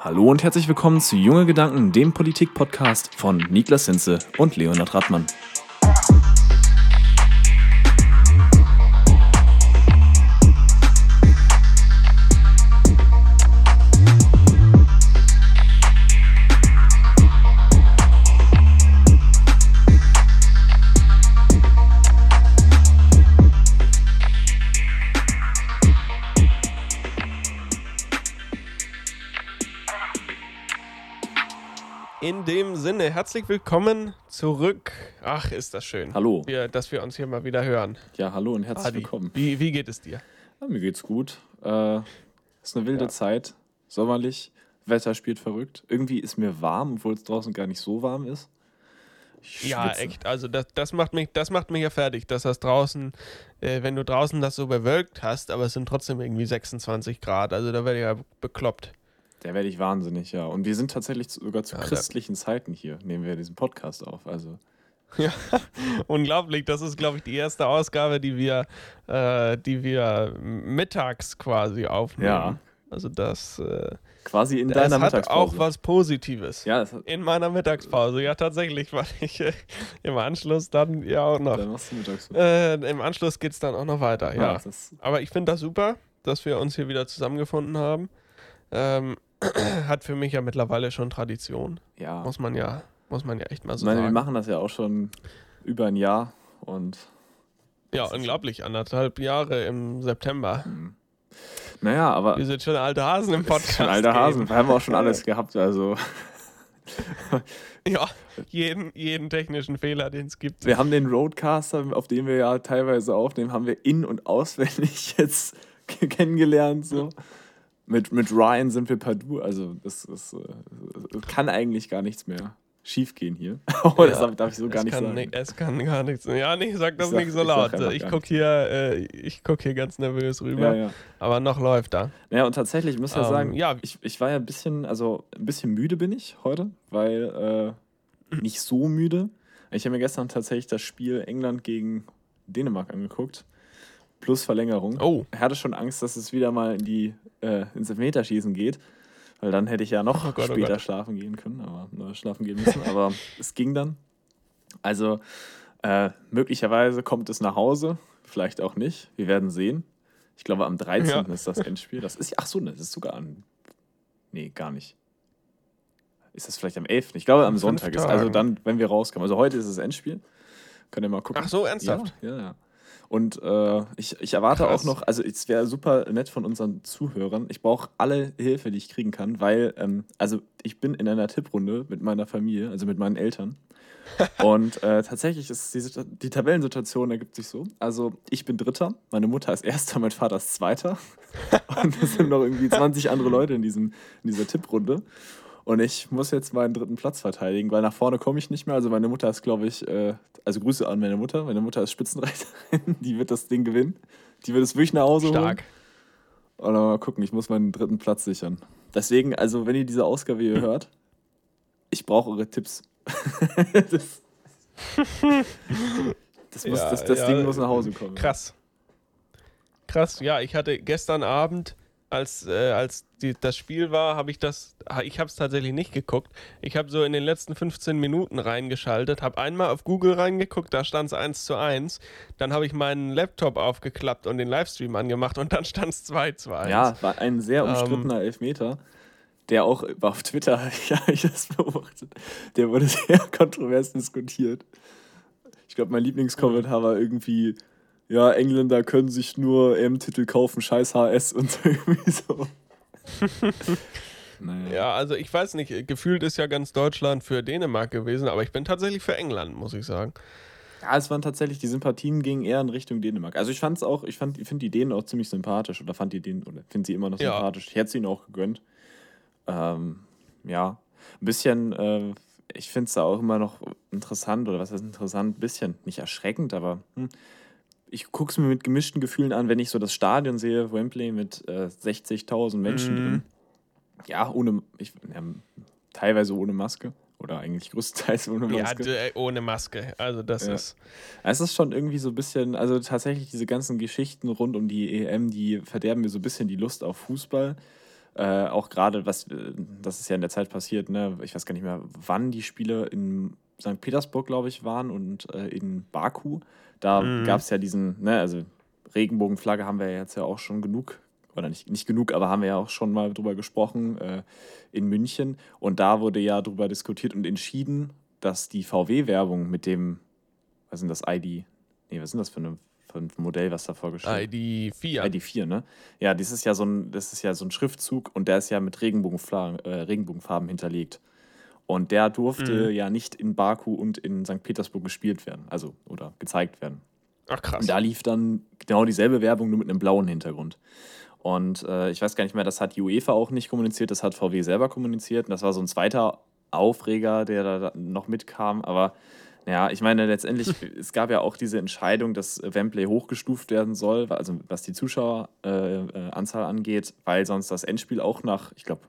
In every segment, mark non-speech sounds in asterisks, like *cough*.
Hallo und herzlich willkommen zu Junge Gedanken, dem Politik-Podcast von Niklas Hinze und Leonhard Radmann. Herzlich willkommen zurück. Ach, ist das schön. Hallo. Wir, dass wir uns hier mal wieder hören. Ja, hallo und herzlich Adi, willkommen. Wie, wie geht es dir? Ja, mir geht's gut. Äh, ist eine wilde Ja. Zeit, sommerlich, Wetter spielt verrückt. Irgendwie ist mir warm, obwohl es draußen gar nicht so warm ist. Ja, echt. Also das, das macht mich, das macht mich ja fertig, dass das draußen, äh, wenn du draußen das so bewölkt hast, aber es sind trotzdem irgendwie 26 Grad. Also da werde ich ja bekloppt. Da werde ich wahnsinnig, ja. Und wir sind tatsächlich sogar zu Ja, christlichen Zeiten hier, nehmen wir diesen Podcast auf. Also *laughs* Unglaublich. Das ist, glaube ich, die erste Ausgabe, die wir, äh, die wir mittags quasi aufnehmen. Ja. Also das, äh, quasi in das deiner hat Mittagspause. auch was Positives. Ja, In meiner Mittagspause, ja tatsächlich, *laughs* weil ich äh, im Anschluss dann ja auch noch. dann machst du Mittagspause. Äh, Im Anschluss geht es dann auch noch weiter, ja. das, Aber ich finde das super, dass wir uns hier wieder zusammengefunden haben. Ähm, *clears throat* hat für mich ja mittlerweile schon Tradition. ja. Muss man ja, muss man ja echt mal Ich so meine, wir sagen. machen das ja auch schon über ein Jahr und Ja, unglaublich. Anderthalb Jahre im September. naja, aber Wir sind schon alte Hasen im Podcast. schon alter Hasen, wir haben auch schon alles *laughs* gehabt, also Ja, jeden, jeden technischen Fehler, den es gibt. wir haben den Roadcaster, auf dem wir ja teilweise aufnehmen, haben wir in- und auswendig *laughs* jetzt kennengelernt, so. Mit, mit Ryan sind wir per Du, also das, das, äh, kann eigentlich gar nichts mehr schief gehen hier. *laughs* Oh, das Ja, darf, ich so gar es nicht sagen. ni- es kann gar nichts. Ja, nee, sag das Ich sag- nicht so ich laut. Ich gar guck hier, äh, ich guck hier ganz nervös rüber. Ja, ja. Aber noch läuft da. Ja, und tatsächlich, ich muss ja Ähm, sagen, ja. ich, ich war ja ein bisschen, also ein bisschen müde bin ich heute, weil äh, nicht so müde. Ich habe mir gestern tatsächlich das Spiel England gegen Dänemark angeguckt, plus Verlängerung. Oh, Ich hatte schon Angst, dass es wieder mal in die, äh, ins Elfmeterschießen geht, weil dann hätte ich ja noch Oh Gott, oh später Gott. schlafen gehen können, aber äh, schlafen gehen müssen. aber *laughs* es ging dann. Also äh, möglicherweise kommt es nach Hause, vielleicht auch nicht. Wir werden sehen. Ich glaube, am 13. Ja. ist das Endspiel. Das ist, ach so, ne, das ist sogar an. Nee, gar nicht. Ist das vielleicht am 11.? Ich glaube, am Sonntag ist. Also dann, wenn wir rauskommen. Also heute ist das Endspiel. Könnt ihr mal gucken. ach so, ernsthaft? Ja, ja, ja. Und äh, ich, ich erwarte Krass. auch noch, also es wäre super nett von unseren Zuhörern. Ich brauche alle Hilfe, die ich kriegen kann, weil, ähm, also ich bin in einer Tipprunde mit meiner Familie, also mit meinen Eltern. *laughs* Und äh, tatsächlich ist die, die Tabellensituation ergibt sich so. Also ich bin Dritter, meine Mutter ist Erster, mein Vater ist Zweiter. *laughs* Und es sind noch irgendwie 20 andere Leute in, diesem, in dieser Tipprunde. Und ich muss jetzt meinen dritten Platz verteidigen, weil nach vorne komme ich nicht mehr. Also meine Mutter ist, glaube ich, äh, also Grüße an meine Mutter. Meine Mutter ist Spitzenreiterin, *laughs* die wird das Ding gewinnen. Die wird es wirklich nach Hause Stark. holen. Und dann mal gucken, ich muss meinen dritten Platz sichern. Deswegen, also wenn ihr diese Ausgabe hier hört, ich brauche eure Tipps. *laughs* das das, muss, Ja, das, das ja, Ding muss nach Hause kommen. Krass. Krass, ja, ich hatte gestern Abend, als, äh, als die, das Spiel war, habe ich das, ich habe es tatsächlich nicht geguckt. Ich habe so in den letzten 15 Minuten reingeschaltet, habe einmal auf Google reingeguckt, da stand es 1 zu 1. Dann habe ich meinen Laptop aufgeklappt und den Livestream angemacht und dann stand es 2 zu 1. Ja, war ein sehr Ähm, umstrittener Elfmeter, der auch war auf Twitter, *laughs* ja, ich das beobachtet, der wurde *laughs* sehr kontrovers diskutiert. Ich glaube, mein Lieblingskommentar war irgendwie, ja, Engländer können sich nur EM-Titel kaufen, scheiß HS *laughs* und irgendwie so. *laughs* naja. Ja, also ich weiß nicht, gefühlt ist ja ganz Deutschland für Dänemark gewesen, aber ich bin tatsächlich für England, muss ich sagen. Ja, es waren tatsächlich, die Sympathien gingen eher in Richtung Dänemark. Also ich fand es auch, ich fand, ich finde die Dänen auch ziemlich sympathisch oder fand die Dänen, oder finde sie immer noch Ja. sympathisch. Ich hätte es ihnen auch gegönnt. Ähm, ja, ein bisschen, äh, ich finde es da auch immer noch interessant, oder was heißt interessant, ein bisschen, nicht erschreckend, aber hm, ich gucke es mir mit gemischten Gefühlen an, wenn ich so das Stadion sehe, Wembley mit äh, 60.000 Menschen Mhm. drin. Ja, ohne, ich, ja, teilweise ohne Maske oder eigentlich größtenteils ohne Ja, Maske. d- äh, ohne Maske. Also das Ja. ist. Es ist schon irgendwie so ein bisschen, also tatsächlich diese ganzen Geschichten rund um die EM, die verderben mir so ein bisschen die Lust auf Fußball. äh, auch gerade, was, äh, das ist ja in der Zeit passiert, ne? ich weiß gar nicht mehr, wann die Spiele in St. Petersburg, glaube ich, waren und äh, in Baku. Da mhm. gab es ja diesen, ne, also Regenbogenflagge haben wir jetzt ja auch schon genug, oder nicht, nicht genug, aber haben wir ja auch schon mal drüber gesprochen äh, in München. Und da wurde ja drüber diskutiert und entschieden, dass die VW-Werbung mit dem, was sind das, ID? Nee, was sind das für eine ein Modell, was da vorgestellt ID 4. ID 4, ne? Ja, das ist ja so ein, das ist ja so ein Schriftzug und der ist ja mit Regenbogenfarben, äh, Regenbogenfarben hinterlegt. Und der durfte mhm. ja nicht in Baku und in St. Petersburg gespielt werden, also oder gezeigt werden. Ach krass. Und da lief dann genau dieselbe Werbung, nur mit einem blauen Hintergrund. Und äh, ich weiß gar nicht mehr, das hat die UEFA auch nicht kommuniziert, das hat VW selber kommuniziert. Und das war so ein zweiter Aufreger, der da noch mitkam. Aber ja, ich meine, letztendlich, *laughs* es gab ja auch diese Entscheidung, dass Wembley hochgestuft werden soll, also was die Zuschaueranzahl äh, angeht, weil sonst das Endspiel auch nach, ich glaube,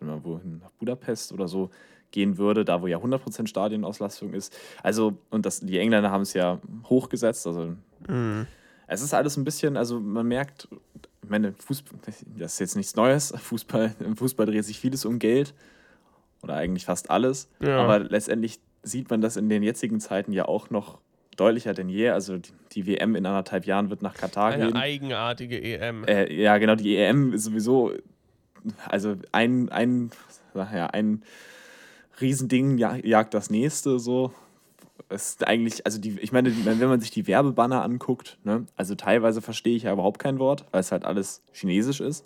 wohin, nach Budapest oder so gehen würde, da wo ja 100% Stadienauslastung ist. Also, und das, die Engländer haben es ja hochgesetzt, also mhm. es ist alles ein bisschen, also man merkt, ich meine, Fußball, das ist jetzt nichts Neues, *laughs* Fußball, im Fußball dreht sich vieles um Geld oder eigentlich fast alles, ja. aber letztendlich sieht man das in den jetzigen Zeiten ja auch noch deutlicher denn je. Also die, die WM in anderthalb Jahren wird nach Katar Eine gehen. Eine eigenartige EM. Äh, ja, genau, die EM ist sowieso, also ein, ein, ja, ein Riesending jagt das nächste so. Es ist eigentlich, also die, ich meine, wenn man sich die Werbebanner anguckt, ne, also teilweise verstehe ich ja überhaupt kein Wort, weil es halt alles chinesisch ist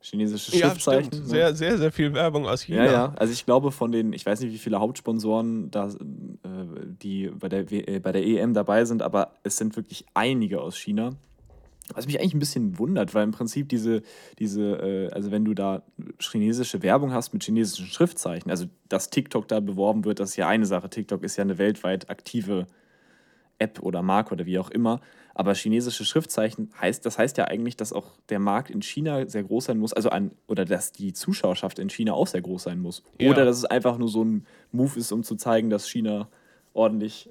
chinesische Schriftzeichen. Ja, ne? sehr, sehr, sehr viel Werbung aus China. Ja, ja. Also ich glaube von den, ich weiß nicht, wie viele Hauptsponsoren da, äh, die bei der, äh, bei der EM dabei sind, aber es sind wirklich einige aus China. Was mich eigentlich ein bisschen wundert, weil im Prinzip diese, diese äh, also wenn du da chinesische Werbung hast mit chinesischen Schriftzeichen, also dass TikTok da beworben wird, das ist ja eine Sache. TikTok ist ja eine weltweit aktive App oder Marke oder wie auch immer. Aber chinesische Schriftzeichen heißt, das heißt ja eigentlich, dass auch der Markt in China sehr groß sein muss, also an, oder dass die Zuschauerschaft in China auch sehr groß sein muss. Ja. Oder dass es einfach nur so ein Move ist, um zu zeigen, dass China ordentlich,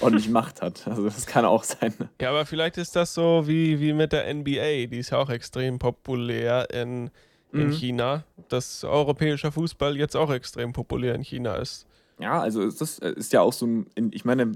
ordentlich Macht hat. Also das kann auch sein. Ja, aber vielleicht ist das so wie, wie mit der NBA, die ist ja auch extrem populär in, in mhm. China, dass europäischer Fußball jetzt auch extrem populär in China ist. Ja, also das ist ja auch so ein, ich meine,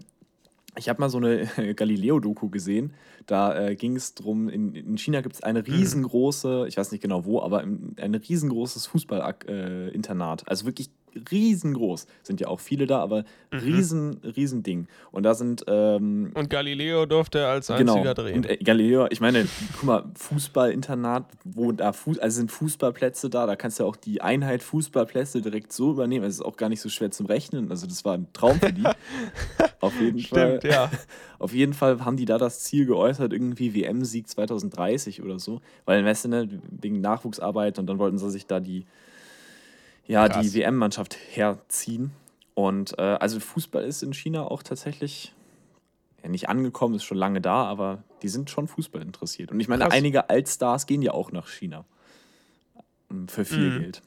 ich habe mal so eine *laughs* Galileo-Doku gesehen. Da äh, ging es darum, in, in China gibt es eine mhm. riesengroße, ich weiß nicht genau wo, aber ein riesengroßes Fußballinternat. Äh, also wirklich riesengroß. Sind ja auch viele da, aber mhm. riesen, riesen Ding. Und da sind. Ähm, und Galileo durfte als genau. einziger genau. drehen. Und äh, Galileo, ich meine, guck mal, Fußballinternat, wo da Fuß, also sind Fußballplätze da, da kannst du auch die Einheit Fußballplätze direkt so übernehmen. Es ist auch gar nicht so schwer zum Rechnen. Also das war ein Traum für die. *laughs* Auf jeden Stimmt, Fall. ja. *laughs* Auf jeden Fall haben die da das Ziel geäußert, irgendwie WM-Sieg 2030 oder so. Weil, weißt du, ne, wegen Nachwuchsarbeit und dann wollten sie sich da die ja, die WM-Mannschaft herziehen. Und äh, also Fußball ist in China auch tatsächlich ja, nicht angekommen, ist schon lange da, aber die sind schon Fußball interessiert. Und ich meine, Krass. einige Altstars gehen ja auch nach China. Für viel mhm. Geld.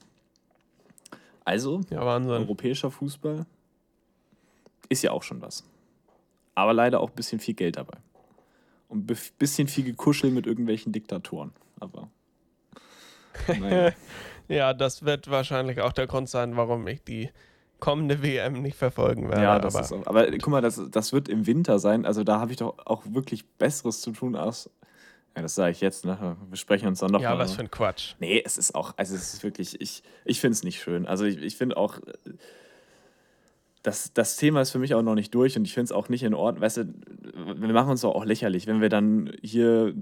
Also, ja, europäischer Fußball ist ja auch schon was. Aber leider auch ein bisschen viel Geld dabei. Und ein bisschen viel gekuschelt mit irgendwelchen Diktatoren. Aber. *laughs* Naja. Ja, das wird wahrscheinlich auch der Grund sein, warum ich die kommende WM nicht verfolgen werde. Ja, das aber, ist aber guck mal, das, das wird im Winter sein. Also da habe ich doch auch wirklich Besseres zu tun als. Ja, das sage ich jetzt, ne? Wir sprechen uns dann noch Ja, mal. was für ein Quatsch. Nee, es ist auch, also es ist wirklich, ich, ich finde es nicht schön. Also ich, ich finde auch, das, das Thema ist für mich auch noch nicht durch und ich finde es auch nicht in Ordnung. Weißt du, wir machen uns doch auch lächerlich, wenn wir dann hier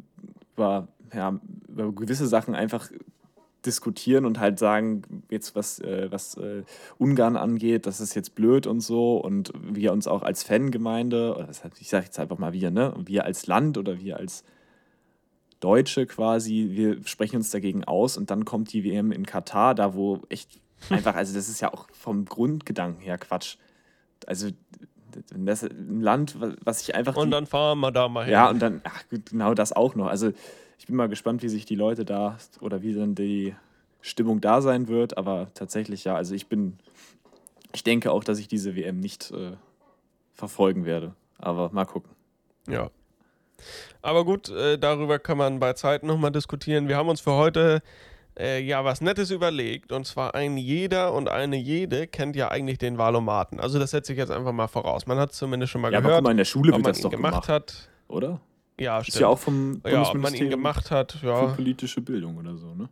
über, ja, über gewisse Sachen einfach diskutieren und halt sagen, jetzt was, äh, was äh, Ungarn angeht, das ist jetzt blöd und so und wir uns auch als Fangemeinde, oder ich sage jetzt einfach mal wir, ne, wir als Land oder wir als Deutsche quasi, wir sprechen uns dagegen aus und dann kommt die WM in Katar, da wo echt *laughs* einfach, also das ist ja auch vom Grundgedanken her Quatsch. Also das ist ein Land, was ich einfach. Und dann fahren wir da mal hin. Ja, und dann, ach, genau das auch noch. Also ich bin mal gespannt, wie sich die Leute da oder wie dann die Stimmung da sein wird. Aber tatsächlich ja, also ich bin, ich denke auch, dass ich diese WM nicht äh, verfolgen werde. Aber mal gucken. Ja. Aber gut, äh, darüber kann man bei Zeit nochmal diskutieren. Wir haben uns für heute äh, ja was Nettes überlegt. Und zwar ein jeder und eine jede kennt ja eigentlich den Wahlomaten. Also das setze ich jetzt einfach mal voraus. Man hat es zumindest schon mal ja, gehört. Aber guck mal, in der Schule wird man das doch gemacht, gemacht, hat. oder? Ja, Ist stimmt. ja auch vom ja, ob man ihn gemacht hat, für ja. politische Bildung oder so, ne?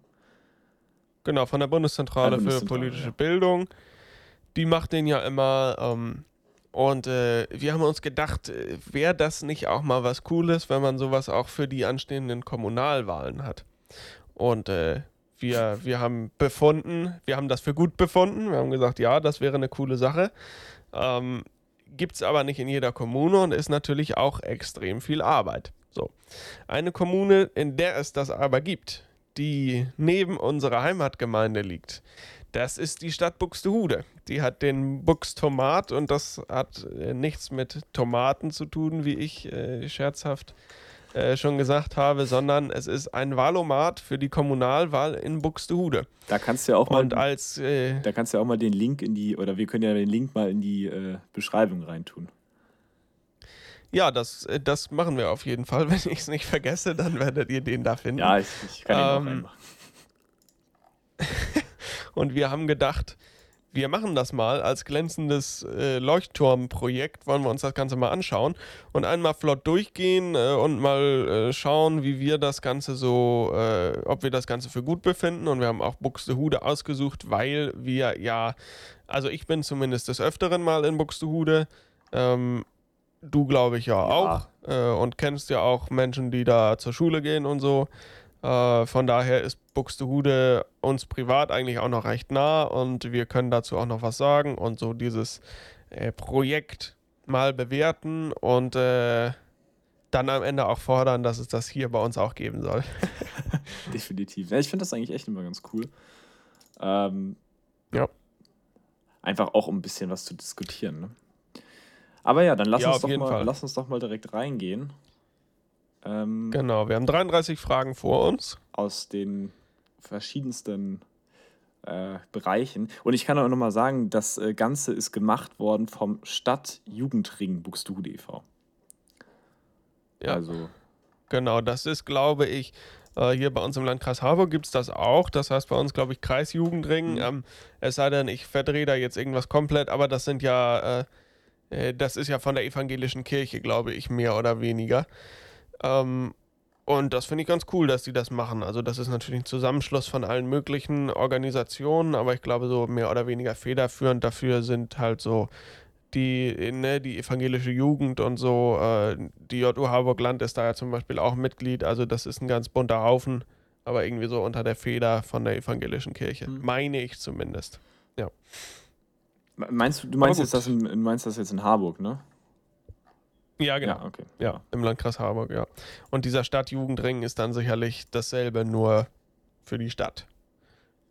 Genau, von der Bundeszentrale Ja, für Bundeszentrale, politische ja. Bildung. Die macht den ja immer. Ähm, und äh, wir haben uns gedacht, äh, wäre das nicht auch mal was Cooles, wenn man sowas auch für die anstehenden Kommunalwahlen hat. Und äh, wir, wir haben befunden, wir haben das für gut befunden. Wir haben gesagt, ja, das wäre eine coole Sache. Ähm, Gibt es aber nicht in jeder Kommune und ist natürlich auch extrem viel Arbeit. So. Eine Kommune, in der es das aber gibt, die neben unserer Heimatgemeinde liegt, das ist die Stadt Buxtehude. Die hat den Buxtomat und das hat äh, nichts mit Tomaten zu tun, wie ich äh, scherzhaft äh, schon gesagt habe, sondern es ist ein Wahlomat für die Kommunalwahl in Buxtehude. Da kannst du ja auch mal, Und als äh, da kannst du ja auch mal den Link in die, oder wir können ja den Link mal in die äh, Beschreibung reintun. Ja, das, äh, das machen wir auf jeden Fall. *laughs* Wenn ich es nicht vergesse, dann werdet ihr den da finden. Ja, ich, ich kann den auch Ähm, reinmachen. *laughs* Und wir haben gedacht, wir machen das mal als glänzendes äh, Leuchtturmprojekt, wollen wir uns das Ganze mal anschauen und einmal flott durchgehen äh, und mal äh, schauen, wie wir das Ganze so, äh, ob wir das Ganze für gut befinden. Und wir haben auch Buxtehude ausgesucht, weil wir ja, also ich bin zumindest des Öfteren mal in Buxtehude. Ähm, du glaube ich ja, auch. Äh, und kennst ja auch Menschen, die da zur Schule gehen und so. Äh, von daher ist Buxtehude uns privat eigentlich auch noch recht nah und wir können dazu auch noch was sagen und so dieses äh, Projekt mal bewerten und äh, dann am Ende auch fordern, dass es das hier bei uns auch geben soll. *laughs* Definitiv. Ja, ich finde das eigentlich echt immer ganz cool. Ähm, Ja. Einfach auch, um ein bisschen was zu diskutieren. Ne? Aber ja, dann lass, Ja, uns doch mal, Fall. lass uns doch mal direkt reingehen. Ähm, Genau, wir haben 33 Fragen vor uns. Aus den verschiedensten äh, Bereichen. Und ich kann auch nochmal sagen, das äh, Ganze ist gemacht worden vom Stadtjugendring Buxtehude e.V. Ja. Also, Genau, das ist, glaube ich, äh, hier bei uns im Landkreis Harburg gibt es das auch. Das heißt bei uns, glaube ich, Kreisjugendring. Mhm. Ähm, es sei denn, ich verdrehe da jetzt irgendwas komplett, aber das sind ja, äh, das ist ja von der evangelischen Kirche, glaube ich, mehr oder weniger. Ähm, und das finde ich ganz cool, dass die das machen. Also das ist natürlich ein Zusammenschluss von allen möglichen Organisationen, aber ich glaube, so mehr oder weniger federführend dafür sind halt so die, ne, die evangelische Jugend und so. Äh, die JU Harburg Land ist da ja zum Beispiel auch Mitglied. Also das ist ein ganz bunter Haufen, aber irgendwie so unter der Feder von der evangelischen Kirche. Mhm. Meine ich zumindest. Meinst du, du meinst jetzt das, in, du meinst das jetzt in Harburg, ne? Ja, genau. Ja, okay. Ja, im Landkreis Harburg, ja. Und dieser Stadtjugendring ist dann sicherlich dasselbe, nur für die Stadt.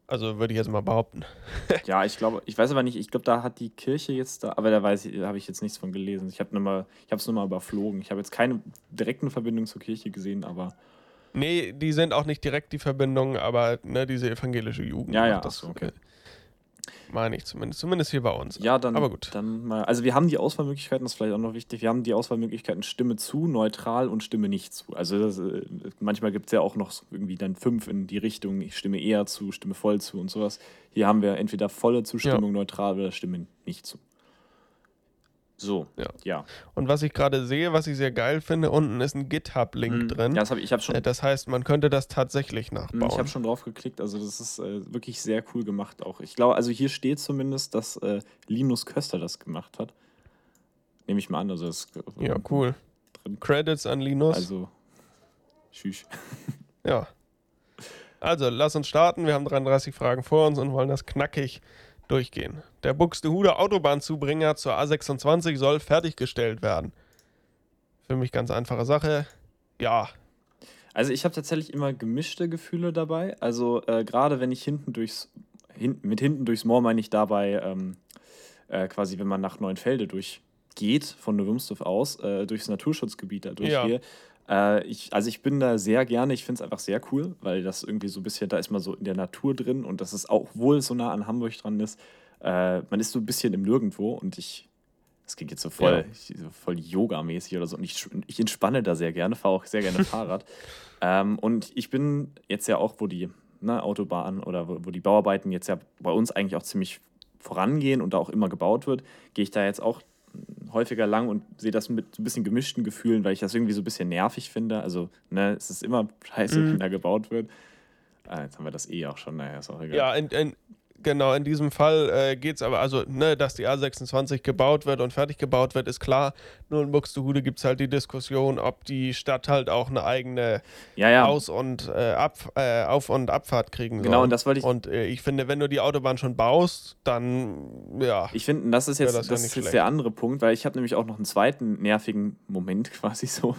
Also würde ich jetzt mal behaupten. *laughs* Ja, ich glaube, ich weiß aber nicht, ich glaube, da hat die Kirche jetzt da, aber da weiß ich, da habe ich jetzt nichts von gelesen. Ich habe nur mal, ich habe es nur mal überflogen. Ich habe jetzt keine direkten Verbindung zur Kirche gesehen, aber Nee, die sind auch nicht direkt die Verbindung, aber ne, diese evangelische Jugend. Ja, ja, macht ach so, okay. äh, Meine ich zumindest. Zumindest hier bei uns. ja, dann, Aber gut. dann mal. Also wir haben die Auswahlmöglichkeiten, das ist vielleicht auch noch wichtig. Wir haben die Auswahlmöglichkeiten Stimme zu, neutral und Stimme nicht zu. Also das, äh, manchmal gibt es ja auch noch irgendwie dann fünf in die Richtung, ich stimme eher zu, stimme voll zu und sowas. Hier haben wir entweder volle Zustimmung, neutral oder Stimme nicht zu. So, Ja. ja. Und was ich gerade sehe, was ich sehr geil finde, unten ist ein GitHub-Link Mhm. drin. Ja, das hab ich, ich habe schon Äh, Das heißt, man könnte das tatsächlich Mm, nachbauen. Ich habe schon drauf geklickt, also das ist äh, wirklich sehr cool gemacht auch. Ich glaube, also hier steht zumindest, dass äh, Linus Köster das gemacht hat. Nehme ich mal an, also das ist ja, cool. drin. Credits an Linus. Also, tschüss. Ja. Also, lass uns starten. Wir haben 33 Fragen vor uns und wollen das knackig durchgehen. Der Buxtehude Autobahnzubringer zur A26 soll fertiggestellt werden. Für mich ganz einfache Sache. Ja, Also ich habe tatsächlich immer gemischte Gefühle dabei. Also äh, gerade wenn ich hinten durchs, hin, mit hinten durchs Moor meine ich dabei ähm, äh, quasi, wenn man nach Neuenfelde durchgeht, von Neuwürmsdorf aus, äh, durchs Naturschutzgebiet da durchgehe. Äh, ich, also ich bin da sehr gerne, ich finde es einfach sehr cool, weil das irgendwie so ein bisschen, da ist man so in der Natur drin und das ist auch, obwohl es so nah an Hamburg dran ist, äh, man ist so ein bisschen im Nirgendwo und ich, das klingt jetzt so voll, Ja. ich, so voll Yoga-mäßig oder so und ich, ich entspanne da sehr gerne, fahre auch sehr gerne *laughs* Fahrrad. Ähm, und ich bin jetzt ja auch, wo die ne, Autobahn oder wo, wo die Bauarbeiten jetzt ja bei uns eigentlich auch ziemlich vorangehen und da auch immer gebaut wird, gehe ich da jetzt auch häufiger lang und sehe das mit so ein bisschen gemischten Gefühlen, weil ich das irgendwie so ein bisschen nervig finde. Also, ne, es ist immer *laughs* scheiße, mhm. wenn da gebaut wird. Ah, jetzt haben wir das eh auch schon, naja, ist auch egal. Ja, in, in, Genau, in diesem Fall äh, geht es aber, also, ne, dass die A26 gebaut wird und fertig gebaut wird, ist klar. Nur in Buxtehude gibt es halt die Diskussion, ob die Stadt halt auch eine eigene ja, ja. Aus- und äh, Ab, äh, Auf- und Abfahrt kriegen soll. Genau, und das wollte ich. Und äh, ich finde, wenn du die Autobahn schon baust, dann, ja. Ich finde, das ist jetzt, das, das ist jetzt der andere Punkt, weil ich habe nämlich auch noch einen zweiten nervigen Moment *laughs* quasi so.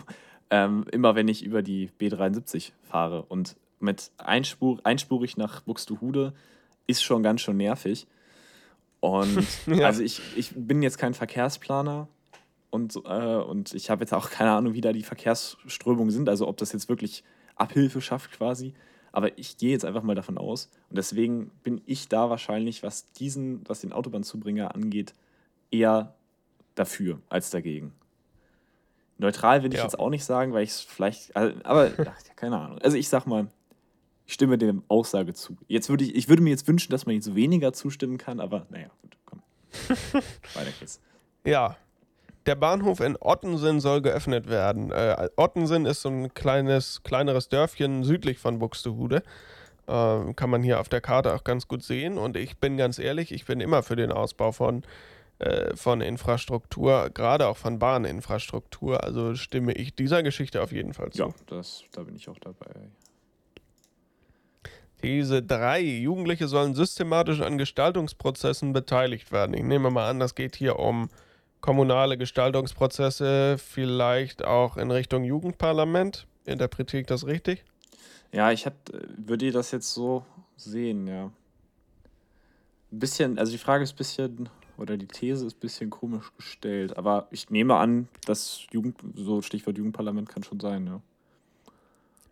Ähm, immer wenn ich über die B73 fahre und mit Einspur, einspurig nach Buxtehude ist schon ganz schön nervig. Und *laughs* ja. also ich, ich bin jetzt kein Verkehrsplaner und, äh, und ich habe jetzt auch keine Ahnung, wie da die Verkehrsströmungen sind, also ob das jetzt wirklich Abhilfe schafft quasi. Aber ich gehe jetzt einfach mal davon aus. Und deswegen bin ich da wahrscheinlich, was diesen, was den Autobahnzubringer angeht, eher dafür als dagegen. Neutral will ich ja. jetzt auch nicht sagen, weil ich es vielleicht. Also, aber ach, keine Ahnung. Also ich sag mal, ich stimme dem Aussage zu. Jetzt würde ich, ich würde mir jetzt wünschen, dass man jetzt weniger zustimmen kann, aber naja, gut, komm. *laughs* Weiter geht's. Ja. Der Bahnhof in Ottensen soll geöffnet werden. Äh, Ottensen ist so ein kleines, kleineres Dörfchen südlich von Buxtehude. Äh, kann man hier auf der Karte auch ganz gut sehen. Und ich bin ganz ehrlich, ich bin immer für den Ausbau von, äh, von Infrastruktur, gerade auch von Bahninfrastruktur. Also stimme ich dieser Geschichte auf jeden Fall zu. Ja, das, da bin ich auch dabei. These 3. Jugendliche sollen systematisch an Gestaltungsprozessen beteiligt werden. Ich nehme mal an, das geht hier um kommunale Gestaltungsprozesse, vielleicht auch in Richtung Jugendparlament. Interpretiere ich das richtig? Ja, ich hab, würde das jetzt so sehen, ja. Ein bisschen, also die Frage ist ein bisschen, oder die These ist ein bisschen komisch gestellt, aber ich nehme an, dass Jugend, so Stichwort Jugendparlament kann schon sein, ja.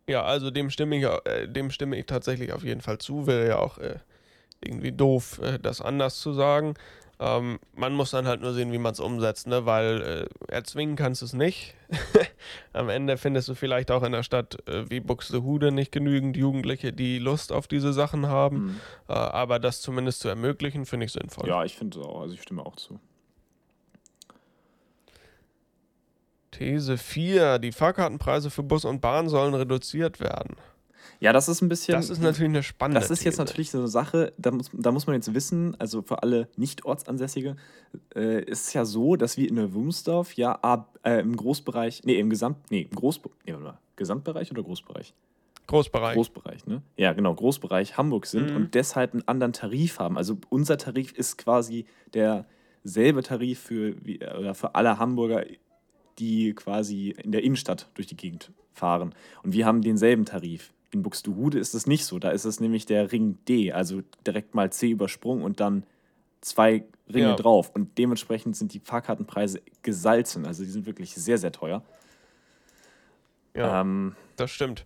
Ja, also dem stimme ich, äh, dem stimme ich tatsächlich auf jeden Fall zu. Wäre ja auch äh, irgendwie doof, äh, das anders zu sagen. Ähm, man muss dann halt nur sehen, wie man es umsetzt, ne? weil äh, erzwingen kannst du es nicht. *laughs* Am Ende findest du vielleicht auch in der Stadt äh, wie Buxtehude nicht genügend Jugendliche, die Lust auf diese Sachen haben. Mhm. Äh, aber das zumindest zu ermöglichen, finde ich sinnvoll. Ja, ich finde es auch. Also ich stimme auch zu. These 4. Die Fahrkartenpreise für Bus und Bahn sollen reduziert werden. Ja, das ist ein bisschen. Das ist natürlich eine spannende Das ist These. jetzt natürlich so eine Sache, da muss, da muss man jetzt wissen, also für alle Nicht-Ortsansässige, äh, ist es ja so, dass wir in der Wumsdorf ja ab, äh, im Großbereich, nee, im Gesamt, nee, im Groß, nee, oder, Gesamtbereich oder Großbereich? Großbereich. Großbereich, ne? Ja, genau, Großbereich Hamburg sind mhm. und deshalb einen anderen Tarif haben. Also unser Tarif ist quasi derselbe Tarif für, wie, oder für alle Hamburger die quasi in der Innenstadt durch die Gegend fahren. Und wir haben denselben Tarif. In Buxtehude ist es nicht so. Da ist es nämlich der Ring D, also direkt mal C übersprungen und dann zwei Ringe ja. drauf. Und dementsprechend sind die Fahrkartenpreise gesalzen. Also die sind wirklich sehr, sehr teuer. Ja, ähm, das stimmt.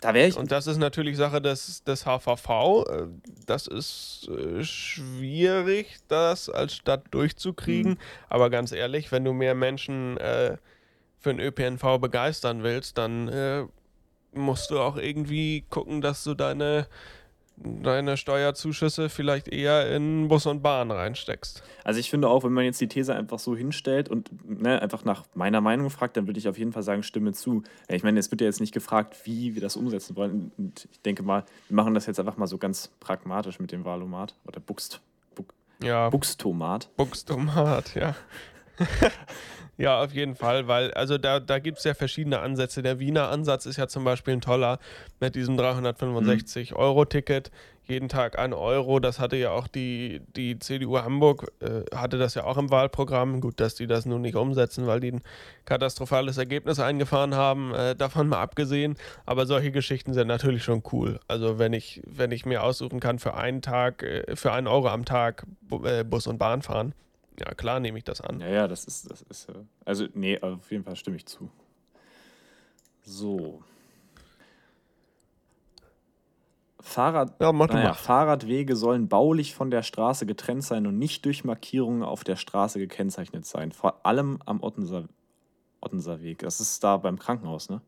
Da wäre ich. Und das ist natürlich Sache des, des HVV. Äh, das ist äh, schwierig, das als Stadt durchzukriegen. Mhm. Aber ganz ehrlich, wenn du mehr Menschen äh, für den ÖPNV begeistern willst, dann äh, musst du auch irgendwie gucken, dass du deine deine Steuerzuschüsse vielleicht eher in Bus und Bahn reinsteckst. Also ich finde auch, wenn man jetzt die These einfach so hinstellt und ne, einfach nach meiner Meinung fragt, dann würde ich auf jeden Fall sagen, stimme zu. Ich meine, es wird ja jetzt nicht gefragt, wie wir das umsetzen wollen. Und ich denke mal, wir machen das jetzt einfach mal so ganz pragmatisch mit dem Wahlomat oder Buxt. Buk, ja. Buxtomat. Buxtomat, ja. *laughs* Ja, auf jeden Fall, weil also da, da gibt es ja verschiedene Ansätze. Der Wiener Ansatz ist ja zum Beispiel ein toller mit diesem 365-Euro-Ticket. Jeden Tag ein Euro. Das hatte ja auch die, die CDU Hamburg, äh, hatte das ja auch im Wahlprogramm. Gut, dass die das nun nicht umsetzen, weil die ein katastrophales Ergebnis eingefahren haben, äh, davon mal abgesehen. Aber solche Geschichten sind natürlich schon cool. Also wenn ich, wenn ich mir aussuchen kann, für einen Tag, äh, für einen Euro am Tag äh, Bus und Bahn fahren ja, klar nehme ich das an. Ja, ja, das ist, das ist, also, nee, auf jeden Fall stimme ich zu. So. Fahrrad, ja, naja, Fahrradwege sollen baulich von der Straße getrennt sein und nicht durch Markierungen auf der Straße gekennzeichnet sein. Vor allem am Ottenser, Ottenser Weg. Das ist da beim Krankenhaus, ne?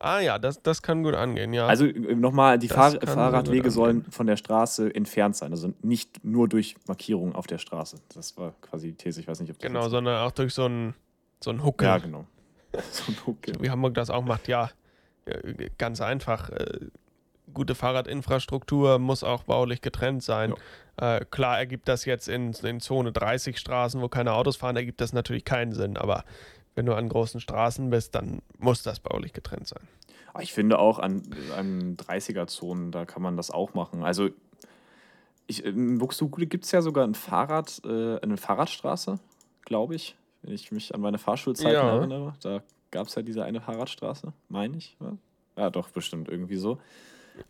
Ah ja, das, das kann gut angehen, ja. Also äh, nochmal, die Fahr Fahrradwege sollen von der Straße entfernt sein, also nicht nur durch Markierungen auf der Straße. Das war quasi die These, ich weiß nicht, ob das genau, sondern auch durch so einen so Huckel. Ja, genau. *laughs* so ein Huckel. wie Hamburg das auch macht, ja, äh, ganz einfach. äh, Gute Fahrradinfrastruktur muss auch baulich getrennt sein. Äh, klar ergibt das jetzt in, in Zone 30 Straßen, wo keine Autos fahren, ergibt das natürlich keinen Sinn. Aber wenn du an großen Straßen bist, dann muss das baulich getrennt sein. Aber ich finde auch an, an 30er-Zonen, da kann man das auch machen. Also ich, in Buxtehude gibt es ja sogar ein Fahrrad, äh, eine Fahrradstraße, glaube ich, wenn ich mich an meine Fahrschulzeiten Ja. erinnere. Da gab es ja diese eine Fahrradstraße, meine ich. Ja? ja, doch, bestimmt irgendwie so.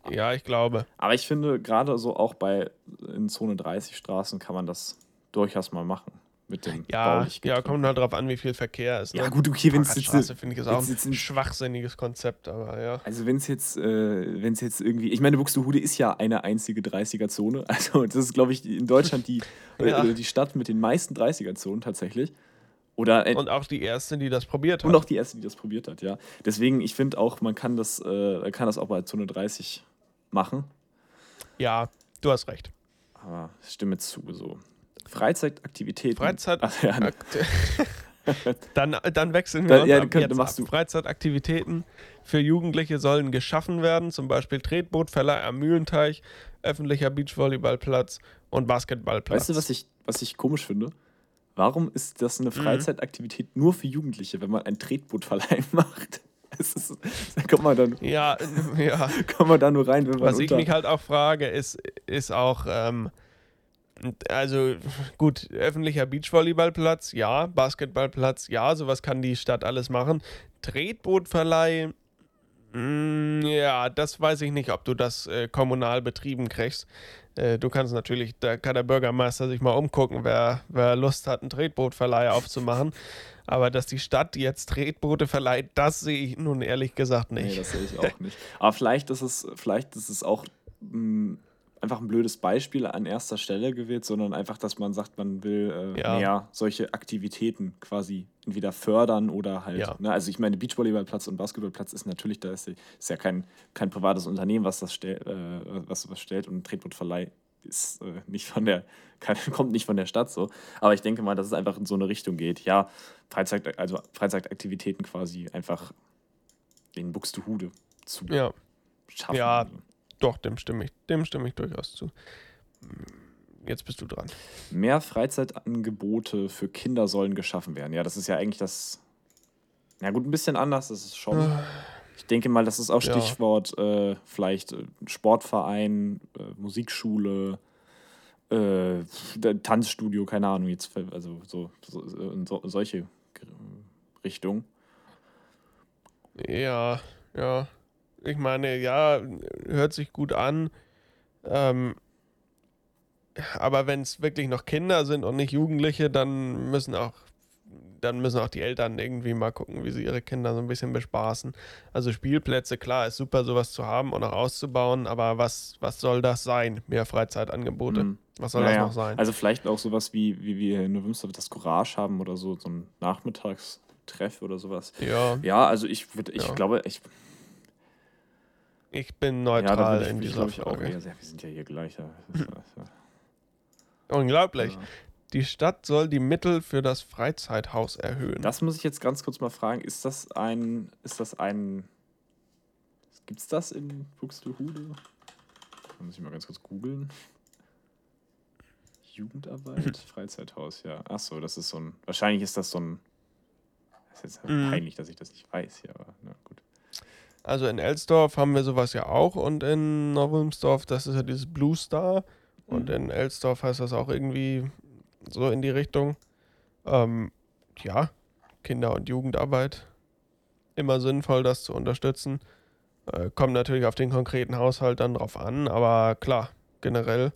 Ja, ich glaube. Aber ich finde, gerade so auch bei in Zone 30 Straßen kann man das durchaus mal machen. Mit dem Ja, ja, kommt halt drauf an, wie viel Verkehr ist. Ne? Ja, gut, okay, wenn es jetzt. Finde ich ist auch ein schwachsinniges Konzept, aber ja. Also wenn es jetzt, äh, wenn es jetzt irgendwie, ich meine, Buxtehude ist ja eine einzige 30er-Zone. *laughs* Also das ist, glaube ich, in Deutschland die, *laughs* Ja. äh, die Stadt mit den meisten 30er-Zonen tatsächlich. Oder äh, und, Und auch die erste, die das probiert hat. auch die erste, die das probiert hat, ja. Deswegen, ich finde auch, man kann das, äh, kann das auch bei Zone 30 machen. Ja, du hast recht. Aber ich stimme zu, so. Freizeitaktivitäten. Freizeit. Ach, ja, ne. *laughs* dann, dann wechseln wir Dann- ja, dann könnt- machst ab. du. Freizeitaktivitäten für Jugendliche sollen geschaffen werden, zum Beispiel Tretbootverleih am Mühlenteich, öffentlicher Beachvolleyballplatz und Basketballplatz. Weißt du, was ich, was ich komisch finde? Warum ist das Mhm. eine Freizeitaktivität nur für Jugendliche, wenn man ein Tretbootverleih *laughs* macht? Es ist, da kommt man, dann, Ja, ja. *laughs* kommt man da nur rein, wenn man Was ich unter... mich halt auch frage, ist, ist auch, ähm, also gut, öffentlicher Beachvolleyballplatz, ja, Basketballplatz, ja, sowas kann die Stadt alles machen. Tretbootverleih, mh, ja, das weiß ich nicht, ob du das äh, kommunal betrieben kriegst. Äh, du kannst natürlich, da kann der Bürgermeister sich mal umgucken, wer, wer Lust hat, einen Tretbootverleih aufzumachen. Aber dass die Stadt jetzt Tretboote verleiht, das sehe ich nun ehrlich gesagt nicht. Nee, das sehe ich *laughs* auch nicht. Aber vielleicht ist es, vielleicht ist es auch mh, einfach ein blödes Beispiel an erster Stelle gewählt, sondern einfach, dass man sagt, man will äh, Ja. mehr solche Aktivitäten quasi entweder fördern oder halt. Ja. Ne, also ich meine, Beachvolleyballplatz und Basketballplatz ist natürlich, da ist, ist ja kein, kein privates Unternehmen, was das stell, äh, was sowas stellt und Tretbootverleih ist äh, nicht von der, *laughs* kein, kommt nicht von der Stadt so. Aber ich denke mal, dass es einfach in so eine Richtung geht. Ja, Freizeit, also Freizeitaktivitäten quasi einfach in Buxtehude zu Ja. schaffen. Ja. Doch, dem stimme ich, dem stimme ich durchaus zu. Jetzt bist du dran. Mehr Freizeitangebote für Kinder sollen geschaffen werden. Ja, das ist ja eigentlich das. Ja, gut, ein bisschen anders. Das ist schon. Ich denke mal, das ist auch Ja. Stichwort äh, vielleicht äh, Sportverein, äh, Musikschule, äh, Tanzstudio, keine Ahnung, jetzt, also so, so, in so solche Richtungen. Ja, ja. Ich meine, ja, hört sich gut an. Ähm, aber wenn es wirklich noch Kinder sind und nicht Jugendliche, dann müssen auch dann müssen auch die Eltern irgendwie mal gucken, wie sie ihre Kinder so ein bisschen bespaßen. Also Spielplätze, klar, ist super, sowas zu haben und auch auszubauen, aber was, was soll das sein? Mehr Freizeitangebote. Mhm. Was soll Ja, das noch sein? Also vielleicht auch sowas wie, wie wir in Wimsdorf das Courage haben oder so, so ein Nachmittagstreff oder sowas. ja, Ja, also ich würde, ich Ja. glaube, ich, ich bin ja, neutral würde ich, in dieser ich auch Frage. eher, sehr- wir sind ja hier gleich. Ja. Ja. Unglaublich. Ja. Die Stadt soll die Mittel für das Freizeithaus erhöhen. Das muss ich jetzt ganz kurz mal fragen, ist das ein, ist das ein, gibt's das in Buxtehude? Da muss ich mal ganz kurz googeln. Jugendarbeit, *clears throat* Freizeithaus, ja. Ach so, das ist so ein, wahrscheinlich ist das so ein, das ist jetzt Mhm. peinlich, dass ich das nicht weiß hier, aber na gut. Also in Elsdorf haben wir sowas ja auch und in Neuwilmsdorf, das ist ja dieses Blue Star. Und Mhm. in Elsdorf heißt das auch irgendwie so in die Richtung. Ähm, ja, Kinder- und Jugendarbeit. Immer sinnvoll, das zu unterstützen. Äh, kommt natürlich auf den konkreten Haushalt dann drauf an, aber klar, generell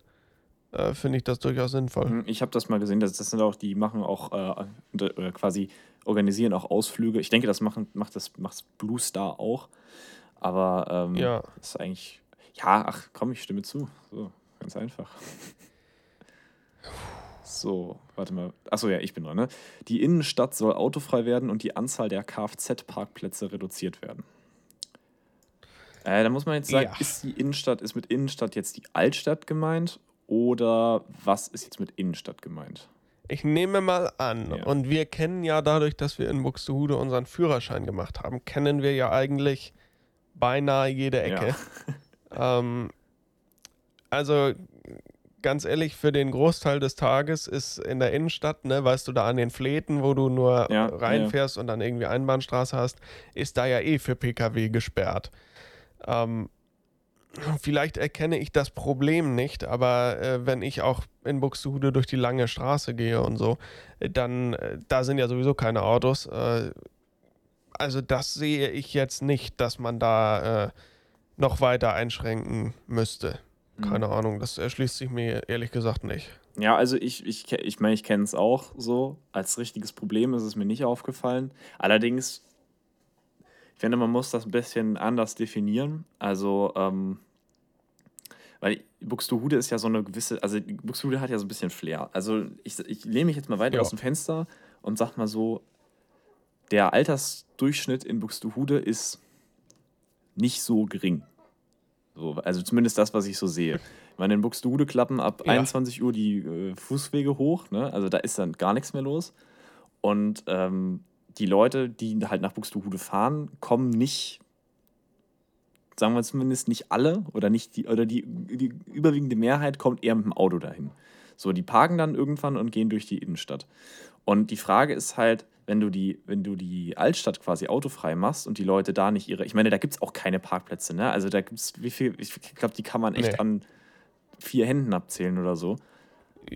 äh, finde ich das durchaus sinnvoll. Mhm, Ich habe das mal gesehen, das, das sind auch, die machen auch äh, oder quasi organisieren auch Ausflüge. Ich denke, das machen, macht das macht's Blue Star auch. Aber ähm, Ja. ist eigentlich. Ja, ach komm, ich stimme zu. So, ganz einfach. *laughs* So, warte mal. Achso, ja, ich bin dran. Ne? Die Innenstadt soll autofrei werden und die Anzahl der Kfz-Parkplätze reduziert werden. Äh, da muss man jetzt sagen, ja. ist die Innenstadt, ist mit Innenstadt jetzt die Altstadt gemeint oder was ist jetzt mit Innenstadt gemeint? Ich nehme mal an, ja. und wir kennen ja dadurch, dass wir in Buxtehude unseren Führerschein gemacht haben, kennen wir ja eigentlich beinahe jede Ecke. Ja. *laughs* ähm, also ganz ehrlich, für den Großteil des Tages ist in der Innenstadt, ne, weißt du, da an den Fläten, wo du nur ja, reinfährst ja. und dann irgendwie Einbahnstraße hast, ist da ja eh für Pkw gesperrt. Ähm, vielleicht erkenne ich das Problem nicht, aber äh, wenn ich auch in Buxtehude durch die lange Straße gehe und so, äh, dann, äh, da sind ja sowieso keine Autos. Äh, also das sehe ich jetzt nicht, dass man da äh, noch weiter einschränken müsste. Keine mhm. Ahnung, das erschließt sich mir ehrlich gesagt nicht. Ja, also ich, ich, ich meine, ich kenne es auch so. Als richtiges Problem ist es mir nicht aufgefallen. Allerdings, ich finde, man muss das ein bisschen anders definieren. Also, ähm, weil Buxtehude ist ja so eine gewisse, also Buxtehude hat ja so ein bisschen Flair. Also ich, ich lehne mich jetzt mal weiter ja. aus dem Fenster und sag mal so, der Altersdurchschnitt in Buxtehude ist nicht so gering. So, also zumindest das, was ich so sehe. Ich meine, in Buxtehude klappen ab ja. 21 Uhr die äh, Fußwege hoch, ne? also da ist dann gar nichts mehr los. Und ähm, die Leute, die halt nach Buxtehude fahren, kommen nicht, sagen wir zumindest nicht alle oder nicht die, oder die, die überwiegende Mehrheit kommt eher mit dem Auto dahin. So, die parken dann irgendwann und gehen durch die Innenstadt. Und die Frage ist halt, wenn du die, wenn du die Altstadt quasi autofrei machst und die Leute da nicht ihre. Ich meine, da gibt es auch keine Parkplätze, ne? Also da gibt es, wie viel, ich glaube, die kann man echt nee. an vier Händen abzählen oder so.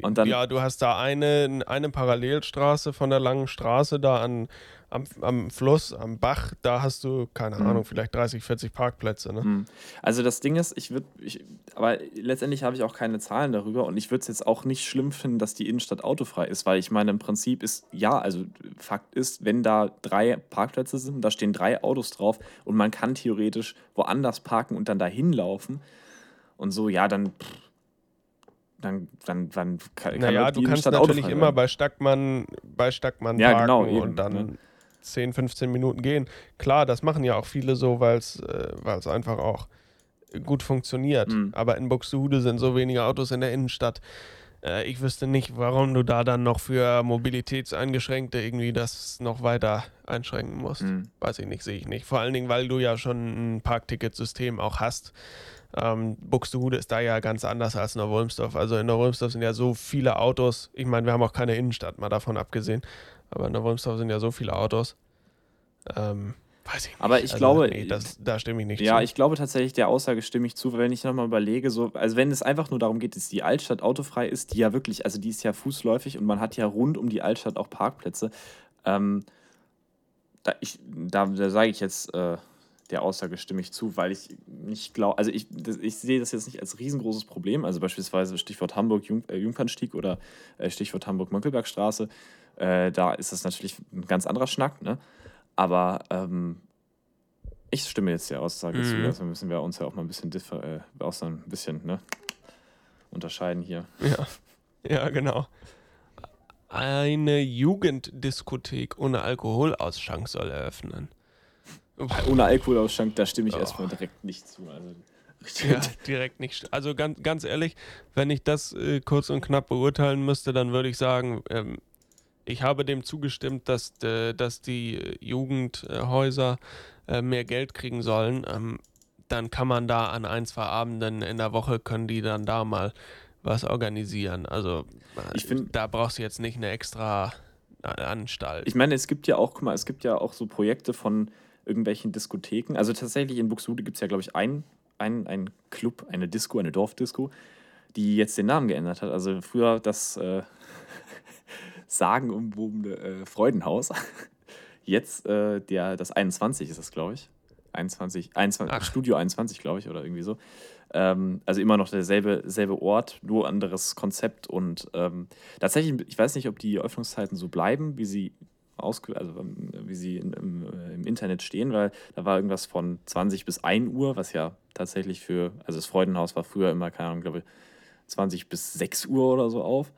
Und dann, ja, du hast da eine, eine Parallelstraße von der langen Straße da an, am, am Fluss, am Bach, da hast du, keine mhm. Ahnung, vielleicht 30, 40 Parkplätze. Ne? Mhm. Also das Ding ist, ich würde, aber letztendlich habe ich auch keine Zahlen darüber und ich würde es jetzt auch nicht schlimm finden, dass die Innenstadt autofrei ist, weil ich meine, im Prinzip ist, ja, also Fakt ist, wenn da drei Parkplätze sind, da stehen drei Autos drauf und man kann theoretisch woanders parken und dann dahin laufen und so, ja, dann... Pff, dann, dann, dann kann, kann naja, du kannst natürlich immer bei Stackmann, bei Stackmann ja, parken genau, eben, und dann ne? 10, 15 Minuten gehen. Klar, das machen ja auch viele so, weil es äh, einfach auch gut funktioniert. Mhm. Aber in Buxtehude sind so wenige Autos in der Innenstadt. Äh, ich wüsste nicht, warum du da dann noch für Mobilitätseingeschränkte irgendwie das noch weiter einschränken musst. Mhm. Weiß ich nicht, sehe ich nicht. Vor allen Dingen, weil du ja schon ein Parkticketsystem auch hast. Ähm, Buxtehude ist da ja ganz anders als Neuwolmsdorf. Also in Neuwolmsdorf sind ja so viele Autos. Ich meine, wir haben auch keine Innenstadt, mal davon abgesehen. Aber in Neuwolmsdorf sind ja so viele Autos. Ähm, weiß ich nicht. Aber ich also, glaube, nee, das, da stimme ich nicht ja, zu. Ja, ich glaube tatsächlich, der Aussage stimme ich zu, wenn ich nochmal überlege, so, also wenn es einfach nur darum geht, dass die Altstadt autofrei ist, die ja wirklich, also die ist ja fußläufig und man hat ja rund um die Altstadt auch Parkplätze. Ähm, da, da, da sage ich jetzt, äh, der Aussage stimme ich zu, weil ich nicht glaube, also ich, ich sehe das jetzt nicht als riesengroßes Problem, also beispielsweise Stichwort Hamburg Jung, äh, Jungfernstieg oder äh, Stichwort Hamburg-Mönckelbergstraße, äh, da ist das natürlich ein ganz anderer Schnack, ne? aber ähm, ich stimme jetzt der Aussage mhm. zu, also müssen wir uns ja auch mal ein bisschen, differ, äh, auch ein bisschen ne? unterscheiden hier. Ja, *laughs* ja genau. Eine Jugenddiskothek ohne Alkoholausschank soll eröffnen. Ohne Alkoholausschank, da stimme ich oh. erstmal direkt nicht zu. Also, ja, direkt nicht. Also ganz, ganz ehrlich, wenn ich das äh, kurz und knapp beurteilen müsste, dann würde ich sagen, ähm, ich habe dem zugestimmt, dass, äh, dass die Jugendhäuser äh, mehr Geld kriegen sollen. Ähm, dann kann man da an ein, zwei Abenden in der Woche, können die dann da mal was organisieren. Also äh, ich find, da brauchst du jetzt nicht eine extra äh, Anstalt. Ich meine, es gibt ja auch, guck mal, es gibt ja auch so Projekte von irgendwelchen Diskotheken. Also tatsächlich in Buxtehude gibt es ja, glaube ich, einen ein Club, eine Disco, eine Dorfdisco, die jetzt den Namen geändert hat. Also früher das äh, *laughs* sagenumwobene äh, Freudenhaus. *laughs* Jetzt äh, der, das 21 ist das, glaube ich. 21, 21 Studio 21, glaube ich, oder irgendwie so. Ähm, also immer noch derselbe selbe Ort, nur anderes Konzept. Und ähm, tatsächlich, ich weiß nicht, ob die Öffnungszeiten so bleiben, wie sie ausge also ähm, wie sie in, im, äh, im, Internet stehen, weil da war irgendwas von 20 bis 1 Uhr, was ja tatsächlich für, also das Freudenhaus war früher immer, keine Ahnung, glaube ich, 20 bis 6 Uhr oder so auf.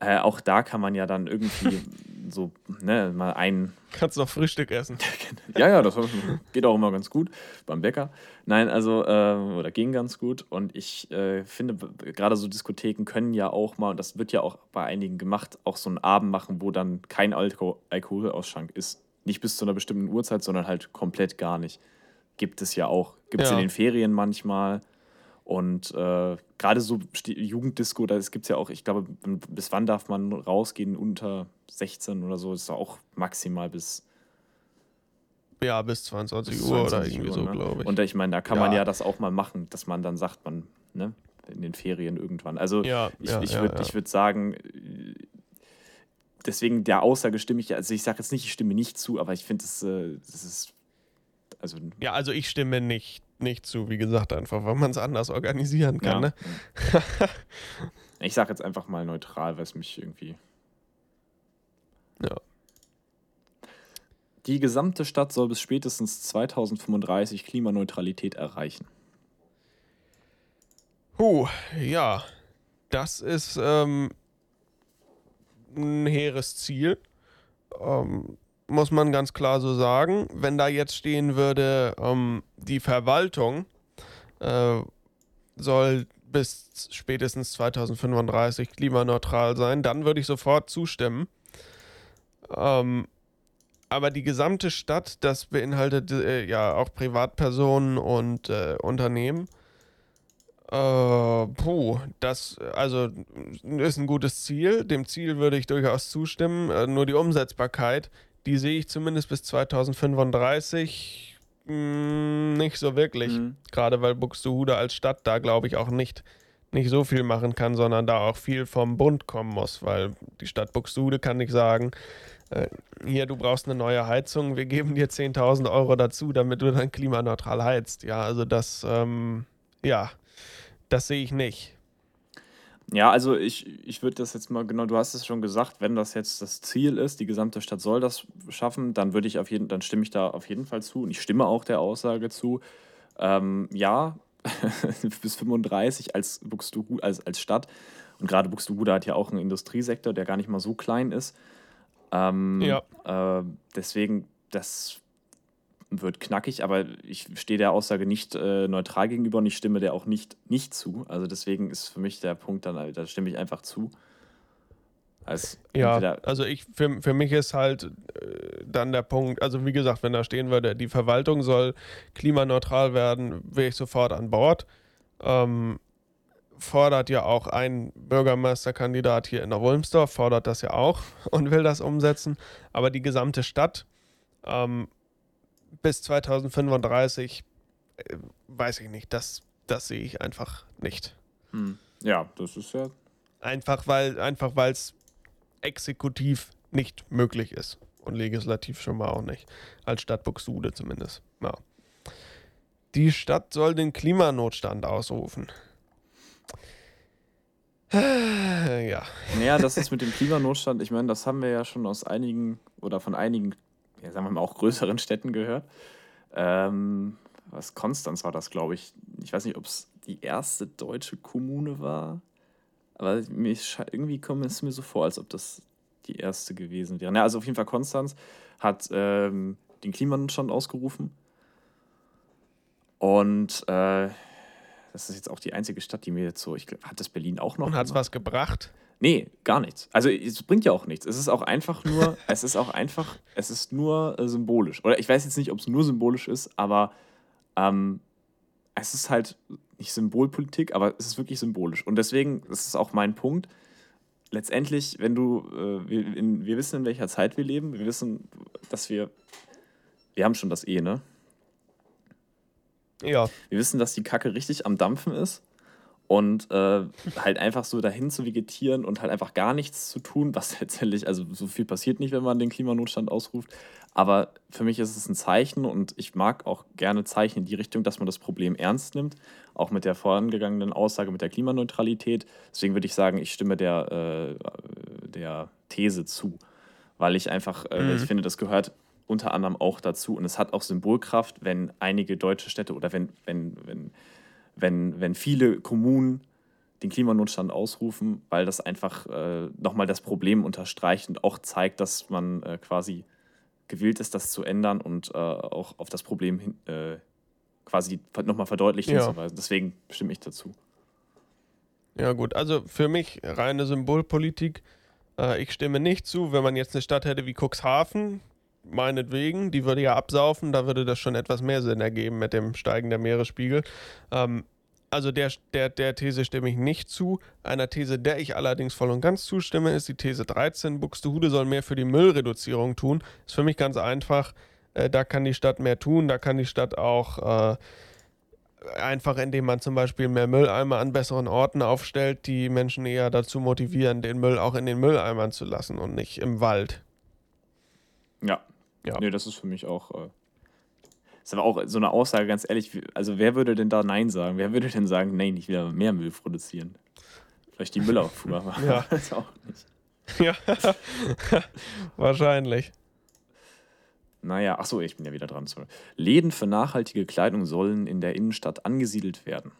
Äh, auch da kann man ja dann irgendwie *laughs* so ne, mal ein. Kannst noch Frühstück essen. *laughs* ja, ja, das geht auch immer ganz gut beim Bäcker. Nein, also, äh, oder ging ganz gut. Und ich äh, finde, gerade so Diskotheken können ja auch mal, und das wird ja auch bei einigen gemacht, auch so einen Abend machen, wo dann kein Alko Alkoholausschank ist. Nicht bis zu einer bestimmten Uhrzeit, sondern halt komplett gar nicht. Gibt es ja auch. Gibt es ja. in den Ferien manchmal. Und äh, gerade so Jugenddisco, da gibt es ja auch, ich glaube, bis wann darf man rausgehen? Unter 16 oder so, ist auch maximal bis. Ja, bis 22 bis Uhr 22 oder irgendwie Uhr, so, ne? glaube ich. Und ich meine, da kann ja. man ja das auch mal machen, dass man dann sagt, man, ne, in den Ferien irgendwann. Also ja, ich, ja, ich würde ja, würd sagen, deswegen der Aussage stimme ich, also ich sage jetzt nicht, ich stimme nicht zu, aber ich finde, das, äh, das ist. Also, ja, also ich stimme nicht nicht zu, wie gesagt, einfach, weil man es anders organisieren kann. Ja. Ne? *laughs* ich sage jetzt einfach mal neutral, weil es mich irgendwie. Ja. Die gesamte Stadt soll bis spätestens 2035 Klimaneutralität erreichen. Huh, ja. Das ist ähm, ein hehres Ziel. Ähm, muss man ganz klar so sagen. Wenn da jetzt stehen würde, ähm, die Verwaltung äh, soll bis spätestens 2035 klimaneutral sein, dann würde ich sofort zustimmen. Ähm, aber die gesamte Stadt, das beinhaltet äh, ja auch Privatpersonen und äh, Unternehmen. Äh, puh, das also ist ein gutes Ziel. Dem Ziel würde ich durchaus zustimmen. Äh, nur die Umsetzbarkeit die sehe ich zumindest bis 2035 mh, hm, nicht so wirklich. Mhm. Gerade weil Buxtehude als Stadt da, glaube ich, auch nicht, nicht so viel machen kann, sondern da auch viel vom Bund kommen muss, weil die Stadt Buxtehude kann nicht sagen, äh, hier, du brauchst eine neue Heizung, wir geben dir 10.000 Euro dazu, damit du dann klimaneutral heizt. Ja, also das, ähm, ja, das sehe ich nicht. Ja, also ich, ich würde das jetzt mal genau, du hast es schon gesagt, wenn das jetzt das Ziel ist, die gesamte Stadt soll das schaffen, dann würde ich auf jeden, dann stimme ich da auf jeden Fall zu und ich stimme auch der Aussage zu. Ähm, ja, *laughs* bis 35 als Buxtehude, als, als Stadt und gerade Buxtehude hat ja auch einen Industriesektor, der gar nicht mal so klein ist. Ähm, ja. Äh, deswegen, das wird knackig, aber ich stehe der Aussage nicht äh, neutral gegenüber und ich stimme der auch nicht, nicht zu. Also deswegen ist für mich der Punkt dann, da stimme ich einfach zu. Als ja, also ich, für, für mich ist halt äh, dann der Punkt, also wie gesagt, wenn da stehen würde, die Verwaltung soll klimaneutral werden, wäre ich sofort an Bord. Ähm, fordert ja auch ein Bürgermeisterkandidat hier in der Wulmsdorf, fordert das ja auch *laughs* und will das umsetzen. Aber die gesamte Stadt ähm, bis 2035 äh, weiß ich nicht. Das, das sehe ich einfach nicht. Hm. Ja, das ist ja. Einfach weil einfach es exekutiv nicht möglich ist. Und legislativ schon mal auch nicht. Als Stadt Buxtehude zumindest. Ja. Die Stadt soll den Klimanotstand ausrufen. *sighs* Ja. Naja, das ist *laughs* mit dem Klimanotstand, ich meine, das haben wir ja schon aus einigen oder von einigen ja, sagen wir mal, auch größeren Städten gehört. Ähm, was Konstanz war das, glaube ich. Ich weiß nicht, ob es die erste deutsche Kommune war, aber mir irgendwie kommt es mir so vor, als ob das die erste gewesen wäre. Ja, also auf jeden Fall Konstanz hat ähm, den Klimanotstand ausgerufen. Und äh, das ist jetzt auch die einzige Stadt, die mir jetzt so, ich glaube, hat das Berlin auch noch. Und hat es was gebracht? Nee, gar nichts. Also es bringt ja auch nichts. Es ist auch einfach nur, *laughs* es ist auch einfach, es ist nur äh, symbolisch. Oder ich weiß jetzt nicht, ob es nur symbolisch ist, aber ähm, es ist halt nicht Symbolpolitik, aber es ist wirklich symbolisch. Und deswegen, das ist auch mein Punkt. Letztendlich, wenn du, äh, wir, in, wir wissen, in welcher Zeit wir leben, wir wissen, dass wir, wir haben schon das E, ne? Ja. Wir wissen, dass die Kacke richtig am Dampfen ist und äh, halt einfach so dahin zu vegetieren und halt einfach gar nichts zu tun, was *laughs* letztendlich, also so viel passiert nicht, wenn man den Klimanotstand ausruft. Aber für mich ist es ein Zeichen und ich mag auch gerne Zeichen in die Richtung, dass man das Problem ernst nimmt, auch mit der vorangegangenen Aussage mit der Klimaneutralität. Deswegen würde ich sagen, ich stimme der, äh, der These zu, weil ich einfach, äh, mhm. ich finde, das gehört unter anderem auch dazu und es hat auch Symbolkraft, wenn einige deutsche Städte oder wenn, wenn, wenn wenn, wenn viele Kommunen den Klimanotstand ausrufen, weil das einfach äh, nochmal das Problem unterstreicht und auch zeigt, dass man äh, quasi gewillt ist, das zu ändern und äh, auch auf das Problem hin, äh, quasi nochmal verdeutlicht ja. hinzuweisen. Deswegen stimme ich dazu. Ja, gut. Also für mich reine Symbolpolitik. Äh, ich stimme nicht zu, wenn man jetzt eine Stadt hätte wie Cuxhaven, meinetwegen, die würde ja absaufen, da würde das schon etwas mehr Sinn ergeben mit dem Steigen der Meeresspiegel. Ähm, also der, der, der These stimme ich nicht zu. Einer These, der ich allerdings voll und ganz zustimme, ist die These 13. Buxtehude soll mehr für die Müllreduzierung tun. Ist für mich ganz einfach. Äh, da kann die Stadt mehr tun. Da kann die Stadt auch äh, einfach, indem man zum Beispiel mehr Mülleimer an besseren Orten aufstellt, die Menschen eher dazu motivieren, den Müll auch in den Mülleimern zu lassen und nicht im Wald. Ja. Ja. Nee, das ist für mich auch. Äh ist aber auch so eine Aussage, ganz ehrlich, also wer würde denn da Nein sagen? Wer würde denn sagen, nein, ich will mehr Müll produzieren? Vielleicht die Müllabfuhr, aber ja. *laughs* das auch nicht. Ja, *laughs* wahrscheinlich. Naja, ach so, ich bin ja wieder dran. Sorry. Läden für nachhaltige Kleidung sollen in der Innenstadt angesiedelt werden.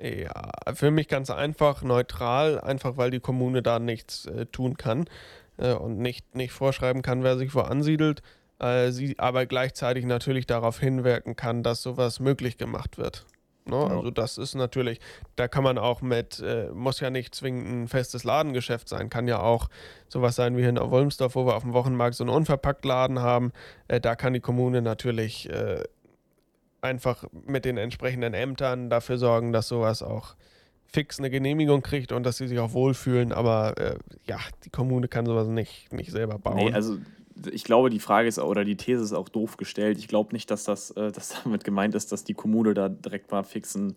Ja, für mich ganz einfach, neutral, einfach weil die Kommune da nichts äh, tun kann äh, und nicht, nicht vorschreiben kann, wer sich wo ansiedelt äh, sie aber gleichzeitig natürlich darauf hinwirken kann, dass sowas möglich gemacht wird. Ne? Ja. Also das ist natürlich, da kann man auch mit, äh, muss ja nicht zwingend ein festes Ladengeschäft sein, kann ja auch sowas sein wie hier in Wolmsdorf, wo wir auf dem Wochenmarkt so einen Unverpacktladen haben. Äh, da kann die Kommune natürlich äh, einfach mit den entsprechenden Ämtern dafür sorgen, dass sowas auch fix eine Genehmigung kriegt und dass sie sich auch wohlfühlen. Aber äh, ja, die Kommune kann sowas nicht, nicht selber bauen. Nee, also ich glaube, die Frage ist oder die These ist auch doof gestellt. Ich glaube nicht, dass das äh, dass *laughs* damit gemeint ist, dass die Kommune da direkt mal fixen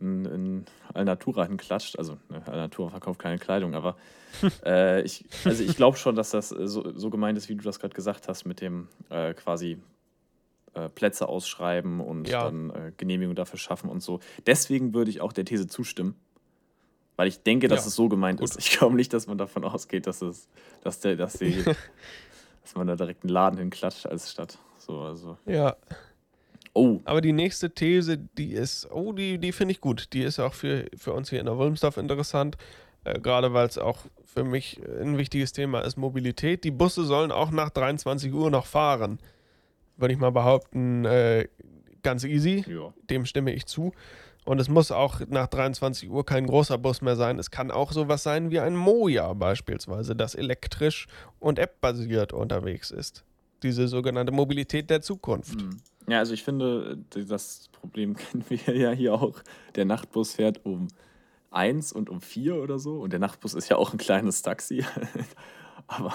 in, in Alnatura hinklatscht. Also ne, Alnatura verkauft keine Kleidung, aber *laughs* äh, ich, also ich glaube schon, dass das äh, so, so gemeint ist, wie du das gerade gesagt hast, mit dem äh, quasi äh, Plätze ausschreiben und ja. dann äh, Genehmigung dafür schaffen und so. Deswegen würde ich auch der These zustimmen. Weil ich denke, dass ja. es so gemeint Gut. ist. Ich glaube nicht, dass man davon ausgeht, dass es, dass der, dass die *laughs* dass man da direkt einen Laden hinklatscht als Stadt. So, also. Ja. Oh. Aber die nächste These, die ist, oh, die, die finde ich gut. Die ist auch für, für uns hier in der Wolmsdorf interessant. Äh, Gerade weil es auch für mich ein wichtiges Thema ist, Mobilität. Die Busse sollen auch nach 23 Uhr noch fahren. Würde ich mal behaupten, äh, ganz easy. Ja. Dem stimme ich zu. Und es muss auch nach 23 Uhr kein großer Bus mehr sein. Es kann auch sowas sein wie ein Moja beispielsweise, das elektrisch und app-basiert unterwegs ist. Diese sogenannte Mobilität der Zukunft. Hm. Ja, also ich finde, das Problem *laughs* kennen wir ja hier auch. Der Nachtbus fährt um eins und um vier oder so. Und der Nachtbus ist ja auch ein kleines Taxi. *laughs* Aber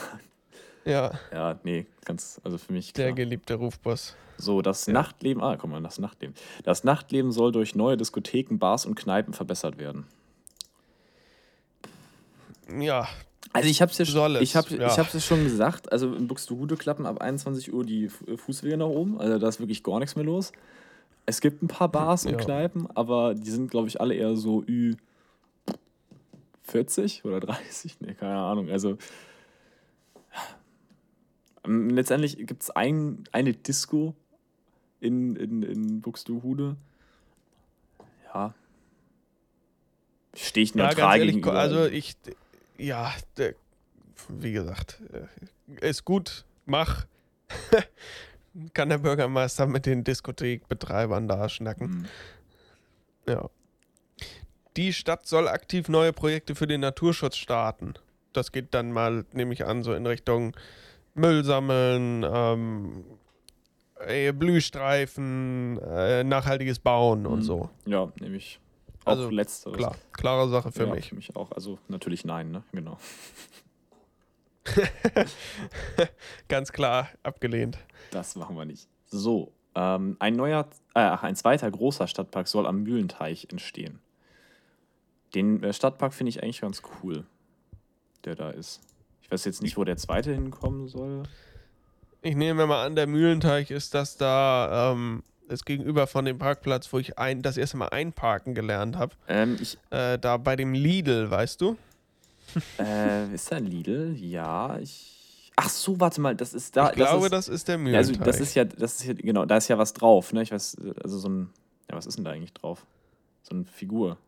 ja. Ja, nee, ganz, also für mich. Klar. Der geliebte Rufbus. So, das ja. Nachtleben, ah, guck mal, das Nachtleben. Das Nachtleben soll durch neue Diskotheken, Bars und Kneipen verbessert werden. Ja. Also ich hab's ja schon, ich hab, ja. ich hab's ja schon gesagt, also in Buxtehude klappen ab 21 Uhr die Fußwege nach oben, also da ist wirklich gar nichts mehr los. Es gibt ein paar Bars und ja. Kneipen, aber die sind, glaube ich, alle eher so Ü 40 oder 30, nee, keine Ahnung. Also letztendlich gibt es ein, eine Disco in, in, in Buxtehude. Ja. Stehe ich neutral ja, gegenüber. Also ich, ja, wie gesagt, äh, ist gut, mach. *laughs* Kann der Bürgermeister mit den Diskothekbetreibern da schnacken. Mhm. Ja. Die Stadt soll aktiv neue Projekte für den Naturschutz starten. Das geht dann mal, nehme ich an, so in Richtung Müll sammeln, ähm, äh, Blühstreifen, äh, nachhaltiges Bauen mhm. und so. Ja, nämlich auch also, letzteres. Klar, klare Sache für ja, mich. Für mich auch. Also natürlich nein, ne? Genau. *laughs* Ganz klar abgelehnt. Das machen wir nicht. So, ähm, ein neuer, äh, ein zweiter großer Stadtpark soll am Mühlenteich entstehen. Den äh, Stadtpark finde ich eigentlich ganz cool, der da ist. Weiß jetzt nicht, wo der zweite hinkommen soll. Ich nehme mal an, der Mühlenteich ist das da ähm, das Gegenüber von dem Parkplatz, wo ich ein, das erste Mal einparken gelernt habe. Ähm, äh, da bei dem Lidl, weißt du? äh, ist da ein Lidl? Ja, ich. Ach so, warte mal, das ist da. Ich glaube, das ist, das ist der Mühlenteich. Also das ist ja, das ist ja, genau, da ist ja was drauf, ne? Ich weiß, also so ein, ja, was ist denn da eigentlich drauf? So eine Figur.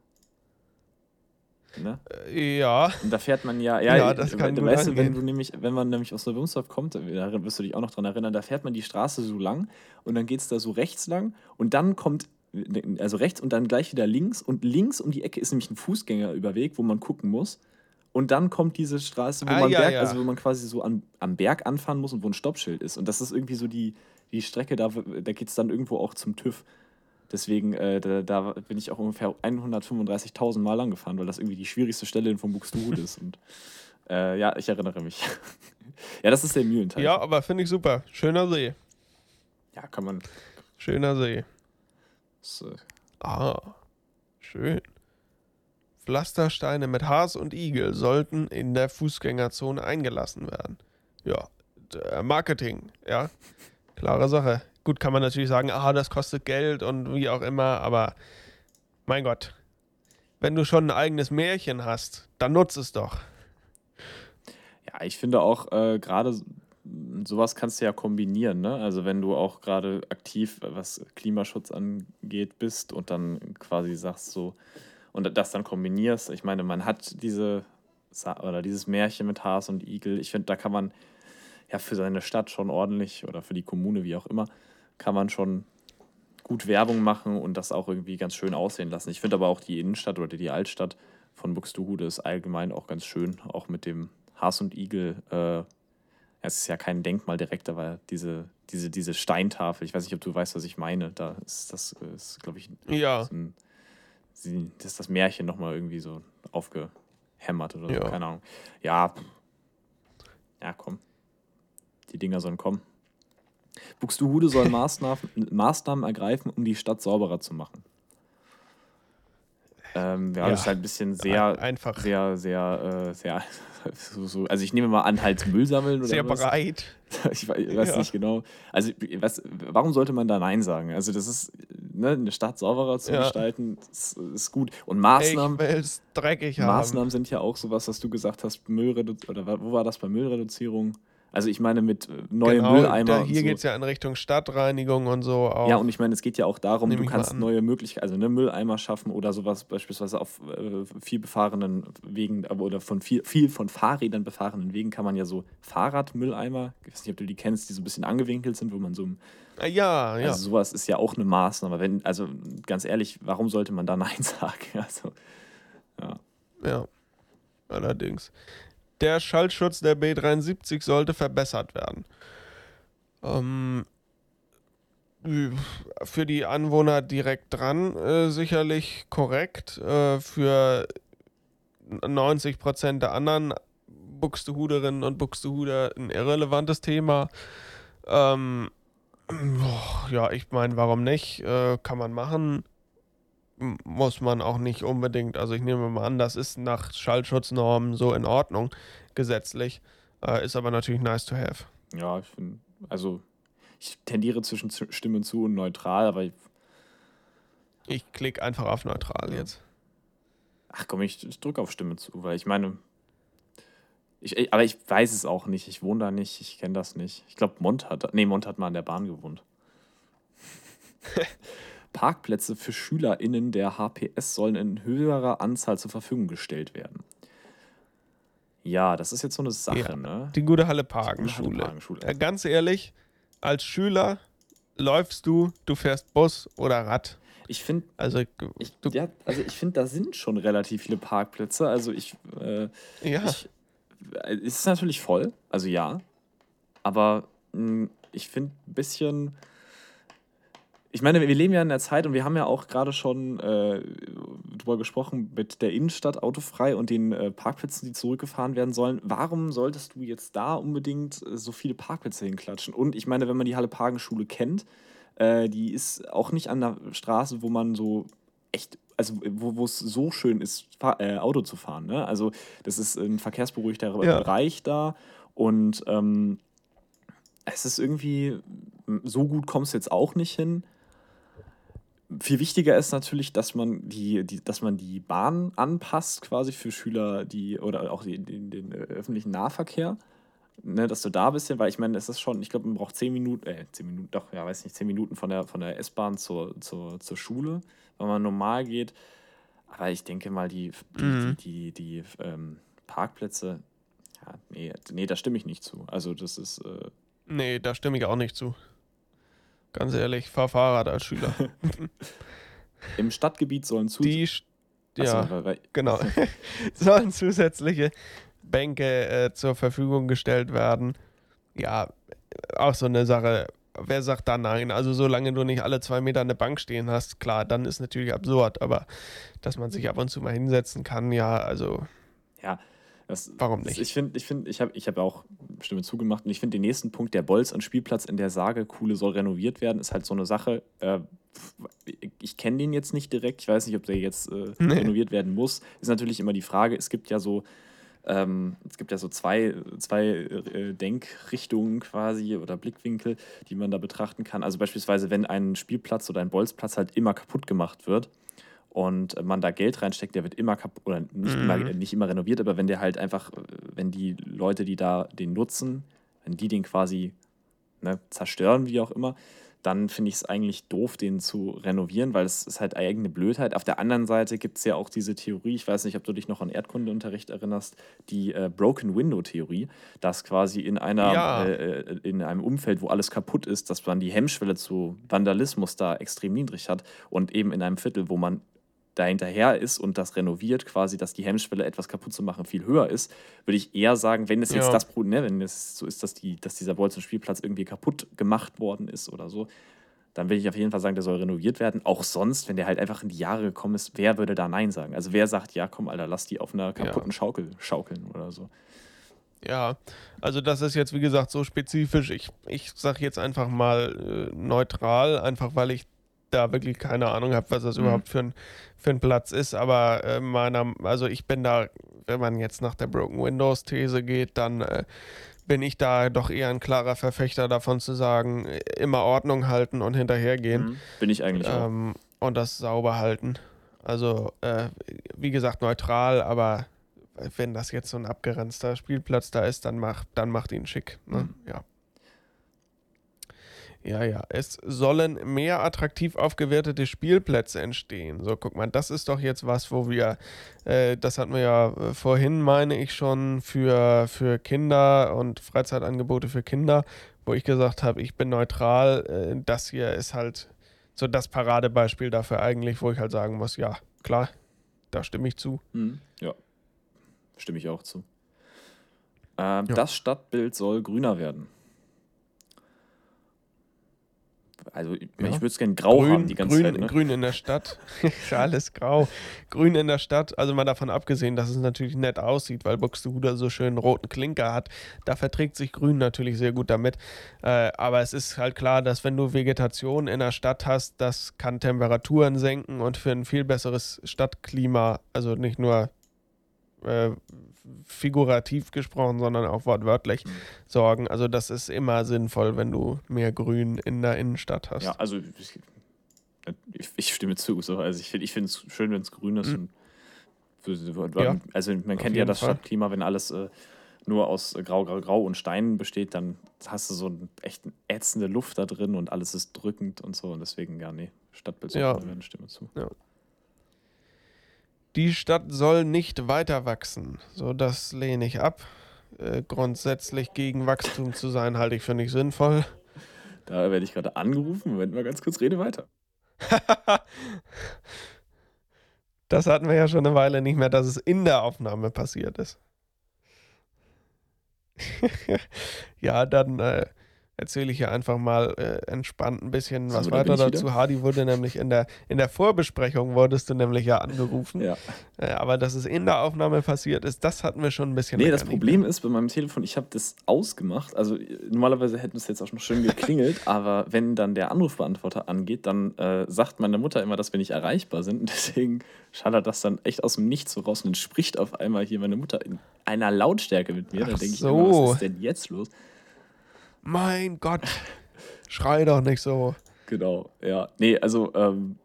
Ne? Äh, ja. Und da fährt man ja, ja, ja das kann weißt du, wenn du nämlich, wenn man nämlich aus Neumünster kommt, da wirst du dich auch noch dran erinnern, da fährt man die Straße so lang und dann geht es da so rechts lang und dann kommt, also rechts und dann gleich wieder links und links um die Ecke ist nämlich ein Fußgängerüberweg, wo man gucken muss. Und dann kommt diese Straße, wo ah, man ja, Berg, ja. also wo man quasi so am, am Berg anfahren muss und wo ein Stoppschild ist. Und das ist irgendwie so die, die Strecke, da, da geht es dann irgendwo auch zum TÜV. Deswegen, äh, da, da, bin ich auch ungefähr 135.000 Mal lang gefahren, weil das irgendwie die schwierigste Stelle in Buxtehude ist. Und äh, ja, ich erinnere mich. *laughs* ja, das ist der Mühlenteil. Ja, aber finde ich super. Schöner See. Ja, kann man. Schöner See. So. Ah, schön. Pflastersteine mit Haas und Igel sollten in der Fußgängerzone eingelassen werden. Ja, Marketing, ja. Klare Sache. Gut, kann man natürlich sagen, ah, das kostet Geld und wie auch immer, aber mein Gott, wenn du schon ein eigenes Märchen hast, dann nutz es doch. Ja, ich finde auch äh, gerade sowas kannst du ja kombinieren, ne? Also wenn du auch gerade aktiv, was Klimaschutz angeht, bist und dann quasi sagst so und das dann kombinierst. Ich meine, man hat diese oder dieses Märchen mit Haas und Igel. Ich finde, da kann man ja für seine Stadt schon ordentlich oder für die Kommune, wie auch immer, kann man schon gut Werbung machen und das auch irgendwie ganz schön aussehen lassen. Ich finde aber auch die Innenstadt oder die Altstadt von Buxtehude ist allgemein auch ganz schön, auch mit dem Haas und Igel. Äh, es ist ja kein Denkmal direkt, aber diese, diese, diese Steintafel, ich weiß nicht, ob du weißt, was ich meine, da ist das, ist, glaube ich, ja. So ein, das ist das Märchen nochmal irgendwie so aufgehämmert oder so, ja. keine Ahnung. Ja, ja, komm. Die Dinger sollen kommen. Buxtehude soll Maßnahmen, Maßnahmen ergreifen, um die Stadt sauberer zu machen. Ähm, ja, ja, das ist halt ein bisschen sehr, einfach. sehr, sehr, äh, sehr, *laughs* so, so, also ich nehme mal an, halt Müll sammeln oder Sehr was. breit. *laughs* ich weiß, ja. nicht genau. Also was, warum sollte man da Nein sagen? Also das ist, ne, eine Stadt sauberer zu ja. gestalten, ist, ist, gut. Und Maßnahmen, Maßnahmen haben. sind ja auch sowas, was du gesagt hast, Müllreduzierung, oder wo war das bei Müllreduzierung? Also ich meine mit äh, neuen genau, Mülleimer. hier so. geht es ja in Richtung Stadtreinigung und so auch. Ja, und ich meine, es geht ja auch darum, Nehm du kannst neue Möglichkeiten, also ne, Mülleimer schaffen oder sowas beispielsweise auf äh, viel befahrenen Wegen oder von viel, viel von Fahrrädern befahrenen Wegen kann man ja so Fahrradmülleimer, ich weiß nicht, ob du die kennst, die so ein bisschen angewinkelt sind, wo man so äh, ja, ja. Also sowas ist ja auch eine Maßnahme. Wenn, also ganz ehrlich, warum sollte man da Nein *laughs* sagen? Also, ja. Ja, allerdings. Der Schallschutz der B73 sollte verbessert werden. Ähm, für die Anwohner direkt dran äh, sicherlich korrekt. Äh, für 90 Prozent der anderen Buxtehuderinnen und Buxtehuder ein irrelevantes Thema. Ähm, *clears throat* ja, ich meine, warum nicht? Äh, kann man machen muss man auch nicht unbedingt. Also ich nehme mal an, das ist nach Schallschutznormen so in Ordnung gesetzlich, äh, ist aber natürlich nice to have. Ja, ich finde, also ich tendiere zwischen Stimme zu und neutral, aber ich, ich klicke einfach auf neutral ja. jetzt. Ach komm, ich, ich drücke auf Stimme zu, weil ich meine, ich, aber ich weiß es auch nicht. Ich wohne da nicht, ich kenne das nicht. Ich glaube, Mont hat, nee, Mont hat mal an der Bahn gewohnt. *laughs* Parkplätze für SchülerInnen der HPS sollen in höherer Anzahl zur Verfügung gestellt werden. Ja, das ist jetzt so eine Sache, ja, ne? Die gute Halle Pagenschule. Ja, ganz ehrlich, als Schüler läufst du, du fährst Bus oder Rad. Ich finde, also, ich, ja, also ich finde, da sind schon relativ viele Parkplätze. Also ich, äh, ja. Ich, äh, es ist natürlich voll, also ja. Aber mh, hm, ich finde ein bisschen ich meine, wir leben ja in der Zeit und wir haben ja auch gerade schon äh, drüber gesprochen mit der Innenstadt autofrei und den äh, Parkplätzen, die zurückgefahren werden sollen. Warum solltest du jetzt da unbedingt äh, so viele Parkplätze hinklatschen? Und ich meine, wenn man die Halle Pagenschule kennt, äh, die ist auch nicht an der Straße, wo man so echt also wo es so schön ist, Fahr äh, Auto zu fahren. Ne? Also das ist ein verkehrsberuhigter ja. Bereich da und ähm, es ist irgendwie, so gut kommst du jetzt auch nicht hin viel wichtiger ist natürlich, dass man die, die, dass man die Bahn anpasst, quasi für Schüler, die oder auch die, den, den äh, öffentlichen Nahverkehr. ne, dass du da bist, weil ich meine, es ist schon, ich glaube, man braucht zehn Minuten, äh, zehn Minuten, doch, ja, weiß nicht, zehn Minuten von der, von der S-Bahn zur, zur, zur Schule, wenn man normal geht. Aber ich denke mal, die, die, Mhm. die, die, die ähm, Parkplätze, ja, nee, nee, da stimme ich nicht zu. Also das ist, äh, Nee, da stimme ich auch nicht zu. Ganz ehrlich, fahr Fahrrad als Schüler. *laughs* im Stadtgebiet sollen zu. Die, st- Achso, ja, genau, *laughs* sollen zusätzliche Bänke äh, zur Verfügung gestellt werden. Ja, auch so eine Sache. Wer sagt da nein? Also solange du nicht alle zwei Meter eine Bank stehen hast, klar, dann ist natürlich absurd. Aber dass man sich ab und zu mal hinsetzen kann, ja, also ja, das, Warum das- nicht? Ich finde, ich, find, ich habe ich hab auch Stimme zugemacht und ich finde den nächsten Punkt, der Bolz und Spielplatz in der Sage Kuhle soll renoviert werden, ist halt so eine Sache. Äh, ich kenne den jetzt nicht direkt, ich weiß nicht, ob der jetzt äh, Nee. renoviert werden muss. Ist natürlich immer die Frage, es gibt ja so, ähm, es gibt ja so zwei, zwei äh, Denkrichtungen quasi oder Blickwinkel, die man da betrachten kann. Also beispielsweise, wenn ein Spielplatz oder ein Bolzplatz halt immer kaputt gemacht wird und man da Geld reinsteckt, der wird immer kaputt oder nicht, Mhm. immer, nicht immer renoviert, aber wenn der halt einfach, äh, wenn die Leute, die da den nutzen, wenn die den quasi ne, zerstören, wie auch immer, dann finde ich es eigentlich doof, den zu renovieren, weil es ist halt eigene Blödheit. Auf der anderen Seite gibt es ja auch diese Theorie, ich weiß nicht, ob du dich noch an Erdkundeunterricht erinnerst, die äh, Broken Window Theorie, dass quasi in einer Ja. äh, äh, in einem Umfeld, wo alles kaputt ist, dass man die Hemmschwelle zu Vandalismus da extrem niedrig hat und eben in einem Viertel, wo man da hinterher ist und das renoviert, quasi, dass die Hemmschwelle, etwas kaputt zu machen, viel höher ist, würde ich eher sagen, wenn es jetzt Ja. das Problem, ne, wenn es so ist, dass, die, dass dieser Bolzen-Spielplatz irgendwie kaputt gemacht worden ist oder so, dann will ich auf jeden Fall sagen, der soll renoviert werden. Auch sonst, wenn der halt einfach in die Jahre gekommen ist, wer würde da Nein sagen? Also wer sagt, ja komm, Alter, lass die auf einer kaputten Schaukel schaukeln oder so. Ja, also das ist jetzt wie gesagt so spezifisch. Ich, ich sage jetzt einfach mal äh, neutral, einfach weil ich da wirklich keine Ahnung habe, was das Mhm. überhaupt für ein, für ein Platz ist. Aber äh, meiner, also ich bin da, wenn man jetzt nach der Broken Windows These geht, dann äh, bin ich da doch eher ein klarer Verfechter davon zu sagen, äh, immer Ordnung halten und hinterhergehen Mhm. Bin ich eigentlich auch. ähm, und das sauber halten. Also, äh, wie gesagt, neutral, aber wenn das jetzt so ein abgeranzter Spielplatz da ist, dann macht, dann macht ihn schick. Ne? Mhm. Ja. Ja, ja. Es sollen mehr attraktiv aufgewertete Spielplätze entstehen. So, guck mal, das ist doch jetzt was, wo wir, äh, das hatten wir ja äh, vorhin, meine ich schon, für, für Kinder und Freizeitangebote für Kinder, wo ich gesagt habe, ich bin neutral. Äh, das hier ist halt so das Paradebeispiel dafür eigentlich, wo ich halt sagen muss, ja, klar, da stimme ich zu. Mhm. Ja, stimme ich auch zu. Ähm, Das Stadtbild soll grüner werden. Also ich, Ja. ich würde es gerne grau haben die ganze grün, Zeit. Ne? grün in der Stadt. *laughs* *laughs* ist alles grau. Grün in der Stadt, also mal davon abgesehen, dass es natürlich nett aussieht, weil Buxtehude so schön roten Klinker hat. Da verträgt sich Grün natürlich sehr gut damit. Äh, aber es ist halt klar, dass wenn du Vegetation in der Stadt hast, das kann Temperaturen senken und für ein viel besseres Stadtklima, also nicht nur äh, figurativ gesprochen, sondern auch wortwörtlich Mhm. sorgen. Also das ist immer sinnvoll, wenn du mehr Grün in der Innenstadt hast. Ja, also ich, ich, ich stimme zu. So. Also ich finde es schön, wenn es grün ist. Mhm. Ja, also man kennt ja das Fall. Stadtklima, wenn alles äh, nur aus Grau, Grau, Grau und Steinen besteht, dann hast du so eine echt ätzende Luft da drin und alles ist drückend und so. Und deswegen, ja, nee, Stadtbild Ja. stimme zu. Die Stadt soll nicht weiter wachsen. So, das lehne ich ab. Äh, grundsätzlich gegen Wachstum zu sein, halte ich für nicht sinnvoll. Da werde ich gerade angerufen. Moment mal ganz kurz, rede weiter. *laughs* das hatten wir ja schon eine Weile nicht mehr, dass es in der Aufnahme passiert ist. *laughs* ja, dann äh, erzähle ich ja einfach mal äh, entspannt ein bisschen So, was bin weiter ich dazu. Hardy wurde nämlich in der, in der Vorbesprechung, wurdest du nämlich ja angerufen. Ja. Äh, aber dass es in der Aufnahme passiert ist, das hatten wir schon ein bisschen Nee, das Problem ist bei meinem Telefon, ich habe das ausgemacht. Also äh, normalerweise hätte es jetzt auch schon schön geklingelt, *laughs* aber wenn dann der Anrufbeantworter angeht, dann äh, sagt meine Mutter immer, dass wir nicht erreichbar sind. Und *laughs* deswegen schallert das dann echt aus dem Nichts so raus und dann spricht auf einmal hier meine Mutter in einer Lautstärke mit mir. Ach da denke ich so. immer, was ist denn jetzt los? Mein Gott, schrei doch nicht so. Genau, ja. Nee, also ähm,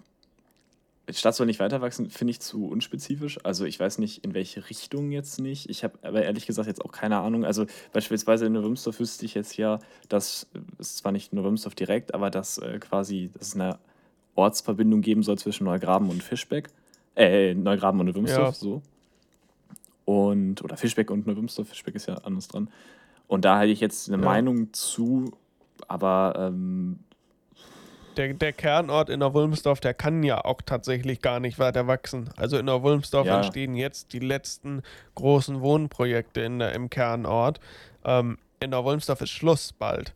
Stadt soll nicht weiter wachsen, finde ich zu unspezifisch. Also ich weiß nicht, in welche Richtung jetzt nicht. Ich habe aber ehrlich gesagt jetzt auch keine Ahnung. Also beispielsweise in Neuwimsdorf wüsste ich jetzt ja, dass es zwar nicht Neuwimsdorf direkt, aber dass äh, quasi dass es eine Ortsverbindung geben soll zwischen Neugraben und Fischbeck. Äh, Neugraben und Neuwimsdorf, ja. so. Und, oder Fischbeck und Neuwimsdorf. Fischbeck ist ja anders dran. Und da hätte ich jetzt eine ja. Meinung zu, aber ähm, der, der Kernort in der Wulmsdorf, der kann ja auch tatsächlich gar nicht weiter wachsen. Also in der Wulmsdorf ja. entstehen jetzt die letzten großen Wohnprojekte in der, im Kernort. Ähm, in der Wulmsdorf ist Schluss bald.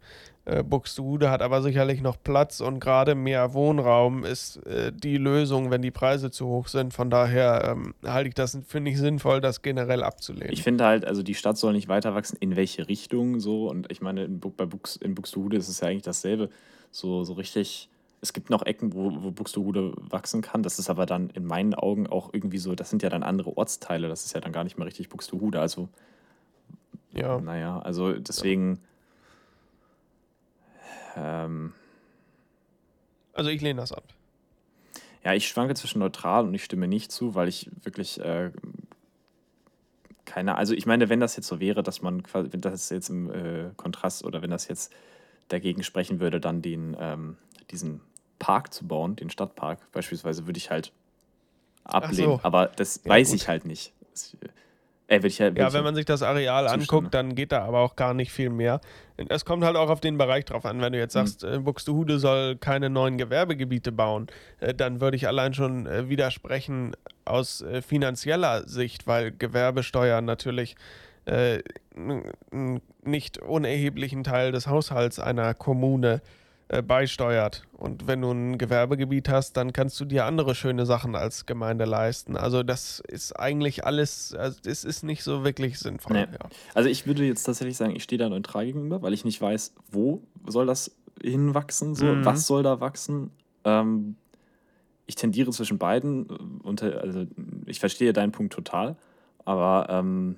Äh, Buxtehude hat aber sicherlich noch Platz und gerade mehr Wohnraum ist äh, die Lösung, wenn die Preise zu hoch sind. Von daher ähm, halte ich das, finde ich sinnvoll, das generell abzulehnen. Ich finde halt, also die Stadt soll nicht weiter wachsen, in welche Richtung so. Und ich meine, in, bei Bux, in Buxtehude ist es ja eigentlich dasselbe. So, so richtig es gibt noch Ecken, wo, wo Buxtehude wachsen kann. Das ist aber dann in meinen Augen auch irgendwie so, das sind ja dann andere Ortsteile. Das ist ja dann gar nicht mehr richtig Buxtehude. Also, ja. Naja, also deswegen. Ja. Ähm, also ich lehne das ab. Ja, ich schwanke zwischen neutral und ich stimme nicht zu, weil ich wirklich äh, keine, also ich meine, wenn das jetzt so wäre, dass man, wenn das jetzt im äh, Kontrast oder wenn das jetzt dagegen sprechen würde, dann den, ähm, diesen Park zu bauen, den Stadtpark beispielsweise, würde ich halt ablehnen. So. Aber das ja, weiß gut. ich halt nicht. Äh, ich halt, ja, wenn man sich das Areal zustimmen. anguckt, dann geht da aber auch gar nicht viel mehr. Es kommt halt auch auf den Bereich drauf an. Wenn du jetzt hm. sagst, mhm. Buxtehude soll keine neuen Gewerbegebiete bauen, äh, dann würde ich allein schon äh, widersprechen aus finanzieller Sicht, weil Gewerbesteuer natürlich einen nicht unerheblichen Teil des Haushalts einer Kommune äh, äh, beisteuert. Und wenn du ein Gewerbegebiet hast, dann kannst du dir andere schöne Sachen als Gemeinde leisten. Also das ist eigentlich alles, also es ist nicht so wirklich sinnvoll. Nee. Ja. Also ich würde jetzt tatsächlich sagen, ich stehe da neutral gegenüber, weil ich nicht weiß, wo soll das hinwachsen, so, mhm. was soll da wachsen. Ähm, ich tendiere zwischen beiden. Äh, und, also ich verstehe deinen Punkt total, aber ähm,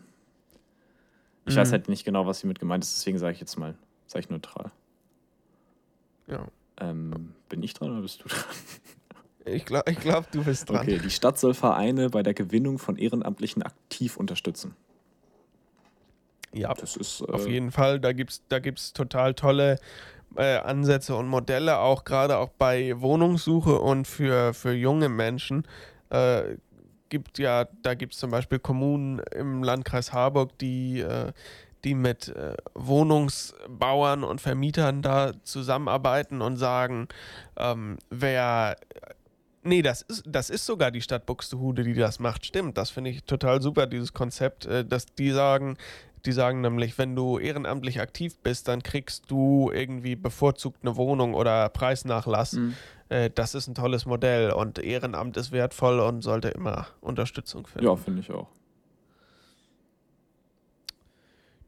ich mhm. weiß halt nicht genau, was hiermit gemeint ist, deswegen sage ich jetzt mal, sage ich neutral. Ja. Ähm, bin ich dran oder bist du dran? Ich glaube, ich glaub, du bist dran. Okay, die Stadt soll Vereine bei der Gewinnung von Ehrenamtlichen aktiv unterstützen. Ja, das ist, äh, auf jeden Fall. Da gibt es da gibt's total tolle äh, Ansätze und Modelle, auch gerade auch bei Wohnungssuche und für, für junge Menschen. Äh, gibt ja, da gibt es zum Beispiel Kommunen im Landkreis Harburg, die äh, die mit äh, Wohnungsbauern und Vermietern da zusammenarbeiten und sagen, ähm, wer Nee, das ist, das ist sogar die Stadt Buxtehude, die das macht. Stimmt, das finde ich total super, dieses Konzept, äh, dass die sagen, die sagen nämlich, wenn du ehrenamtlich aktiv bist, dann kriegst du irgendwie bevorzugt eine Wohnung oder Preisnachlass. Mhm. Äh, das ist ein tolles Modell und Ehrenamt ist wertvoll und sollte immer Unterstützung finden. Ja, finde ich auch.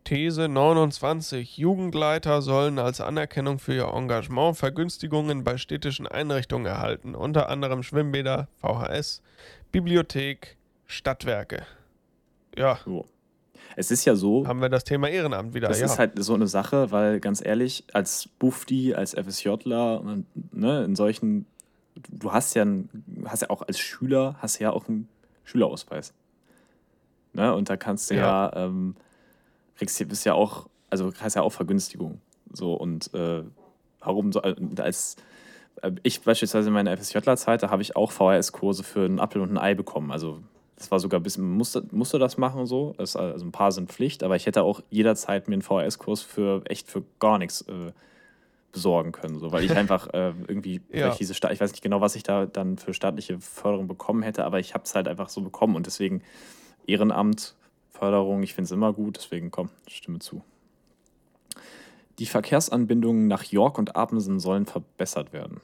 These 29. Jugendleiter sollen als Anerkennung für ihr Engagement Vergünstigungen bei städtischen Einrichtungen erhalten, unter anderem Schwimmbäder, VHS, Bibliothek, Stadtwerke. Ja. So. Es ist ja so. Haben wir das Thema Ehrenamt wieder. Das ja. ist halt so eine Sache, weil ganz ehrlich, als Bufdi, als FSJler, ne, in solchen, du hast ja, hast ja auch als Schüler, hast ja auch einen Schülerausweis. Ne? Und da kannst du ja, ja ähm, kriegst du ja auch, also hast ja auch Vergünstigung. So und äh, warum so, äh, als äh, ich beispielsweise in meiner FSJ-Zeit, da habe ich auch VHS-Kurse für einen Apfel und ein Ei bekommen. Also das war sogar ein bisschen, musste, musste das machen so. Es, also ein paar sind Pflicht, aber ich hätte auch jederzeit mir einen VHS-Kurs für echt für gar nichts äh, besorgen können. So, weil ich *laughs* einfach äh, irgendwie, ja. diese ich weiß nicht genau, was ich da dann für staatliche Förderung bekommen hätte, aber ich habe es halt einfach so bekommen und deswegen Ehrenamt Förderung, ich finde es immer gut, deswegen komm, stimme zu. Die Verkehrsanbindungen nach York und Abensen sollen verbessert werden.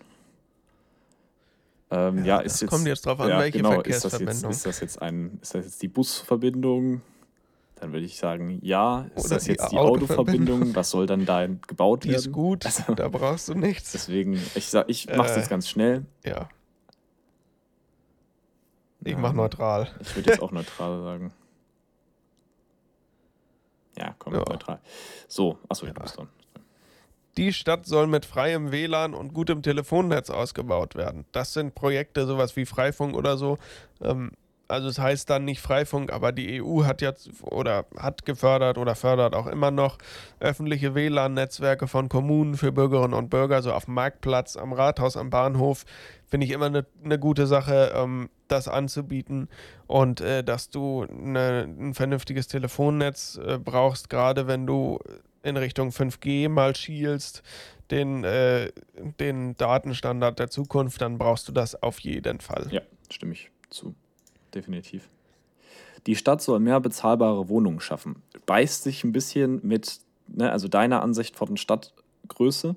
Ähm, ja, ja, ist jetzt, kommt jetzt drauf an, ja, welche genau, Verkehrsverbindung. Ist das, jetzt, ist das jetzt ein, ist das jetzt die Busverbindung? Dann würde ich sagen, ja. Ist Oder das jetzt die Autoverbindung? Was soll dann da gebaut die werden? Die ist gut, also, *laughs* da brauchst du nichts. Deswegen, ich, sag, ich mache es äh, jetzt ganz schnell. Ja. Ich mache neutral. Ich würde jetzt auch *laughs* neutral sagen. Ja, komm, ja. neutral. So, achso, ja. du bist dran. Die Stadt soll mit freiem WLAN und gutem Telefonnetz ausgebaut werden. Das sind Projekte, sowas wie Freifunk oder so. Ähm, also es heißt dann nicht Freifunk, aber die EU hat jetzt oder hat gefördert oder fördert auch immer noch öffentliche WLAN-Netzwerke von Kommunen für Bürgerinnen und Bürger, so auf dem Marktplatz, am Rathaus, am Bahnhof. Finde ich immer eine ne gute Sache, ähm, das anzubieten und äh, dass du ne, ein vernünftiges Telefonnetz äh, brauchst, gerade wenn du in Richtung 5G mal schielst, den, äh, den Datenstandard der Zukunft, dann brauchst du das auf jeden Fall. Ja, stimme ich zu definitiv. Die Stadt soll mehr bezahlbare Wohnungen schaffen. Beißt sich ein bisschen mit, ne, also deiner Ansicht von Stadtgröße.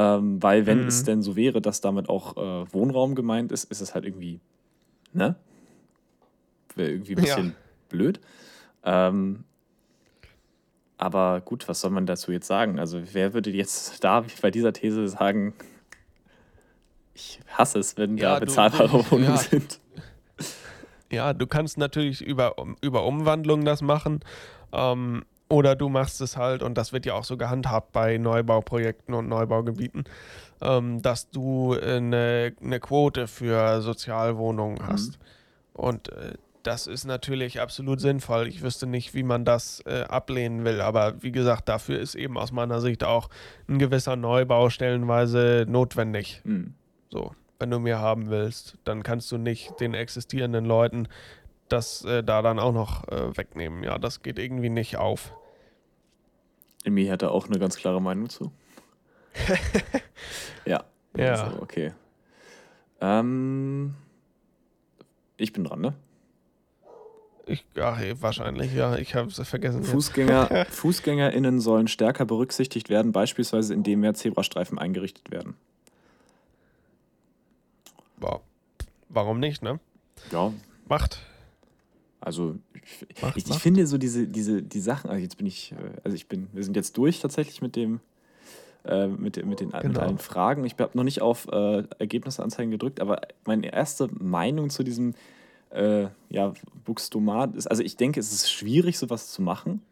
Ähm, weil, wenn mhm. es denn so wäre, dass damit auch äh, Wohnraum gemeint ist, ist es halt irgendwie, ne? Wäre irgendwie ein bisschen ja. blöd. Ähm, aber gut, was soll man dazu jetzt sagen? Also, wer würde jetzt *laughs* da bei dieser These sagen, ich hasse es, wenn ja, da bezahlbare *laughs* Wohnungen ja. sind? Ja, du kannst natürlich über, über Umwandlung das machen. Ähm, oder du machst es halt, und das wird ja auch so gehandhabt bei Neubauprojekten und Neubaugebieten, ähm, dass du eine, eine Quote für Sozialwohnungen mhm. hast. Und äh, das ist natürlich absolut sinnvoll. Ich wüsste nicht, wie man das äh, ablehnen will. Aber wie gesagt, dafür ist eben aus meiner Sicht auch ein gewisser Neubau stellenweise notwendig. Mhm. So wenn du mehr haben willst, dann kannst du nicht den existierenden Leuten das äh, da dann auch noch äh, wegnehmen. Ja, das geht irgendwie nicht auf. Emi hatte auch eine ganz klare Meinung zu. *laughs* ja. Ja. Also, okay. Ähm, ich bin dran, ne? Ich, ach, wahrscheinlich, ja. Ich habe es vergessen. Fußgänger, *laughs* FußgängerInnen sollen stärker berücksichtigt werden, beispielsweise indem mehr Zebrastreifen eingerichtet werden warum nicht, ne? Ja. Macht. Also ich, macht, ich, ich finde so diese, diese, die Sachen, also jetzt bin ich, äh, also ich bin, wir sind jetzt durch tatsächlich mit dem, äh, mit, mit, den, genau. mit allen Fragen. Ich habe noch nicht auf äh, Ergebnisse anzeigen gedrückt, aber meine erste Meinung zu diesem äh, ja, Buxtomat ist, also ich denke, es ist schwierig, sowas zu machen.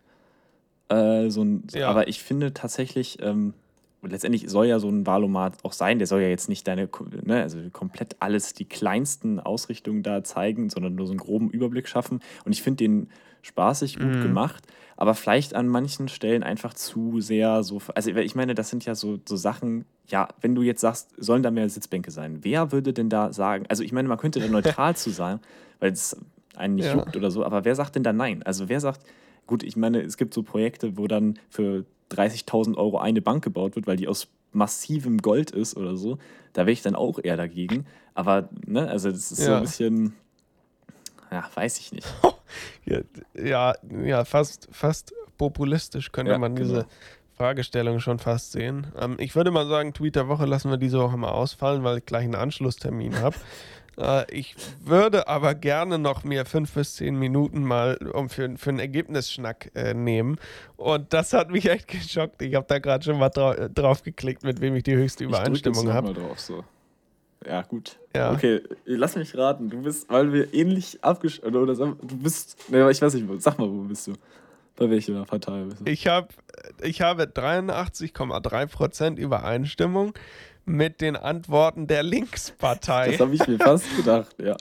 Äh, so ein, ja. Aber ich finde tatsächlich, ähm, letztendlich soll ja so ein Valomat auch sein, der soll ja jetzt nicht deine, ne, also komplett alles, die kleinsten Ausrichtungen da zeigen, sondern nur so einen groben Überblick schaffen. Und ich finde den spaßig gut mhm. gemacht, aber vielleicht an manchen Stellen einfach zu sehr so. Also, ich meine, das sind ja so, so Sachen, ja, wenn du jetzt sagst, sollen da mehr Sitzbänke sein, wer würde denn da sagen, also ich meine, man könnte da *laughs* neutral zu sein, weil es einen nicht ja. juckt oder so, aber wer sagt denn da nein? Also, wer sagt, gut, ich meine, es gibt so Projekte, wo dann für 30.000 Euro eine Bank gebaut wird, weil die aus massivem Gold ist oder so, da wäre ich dann auch eher dagegen. Aber, ne, also das ist ja. so ein bisschen, ja, weiß ich nicht. *laughs* ja, ja, ja, fast, fast populistisch könnte ja, man genau. diese Fragestellung schon fast sehen. Ähm, ich würde mal sagen, Tweet der Woche lassen wir diese Woche mal ausfallen, weil ich gleich einen Anschlusstermin habe. *laughs* Äh, ich würde aber gerne noch mir fünf bis zehn Minuten mal um für, für einen Ergebnisschnack äh, nehmen. Und das hat mich echt geschockt. Ich habe da gerade schon mal drau drauf geklickt, mit wem ich die höchste Übereinstimmung habe. drauf so. Ja, gut. Ja. Okay, lass mich raten. Du bist, weil wir ähnlich abgeschlossen oder, oder du bist, ne, ich weiß nicht, sag mal, wo bist du? Bei welcher Partei bist du? Ich, hab, ich habe 83,3% Übereinstimmung mit den Antworten der Linkspartei. Das habe ich mir fast gedacht, ja.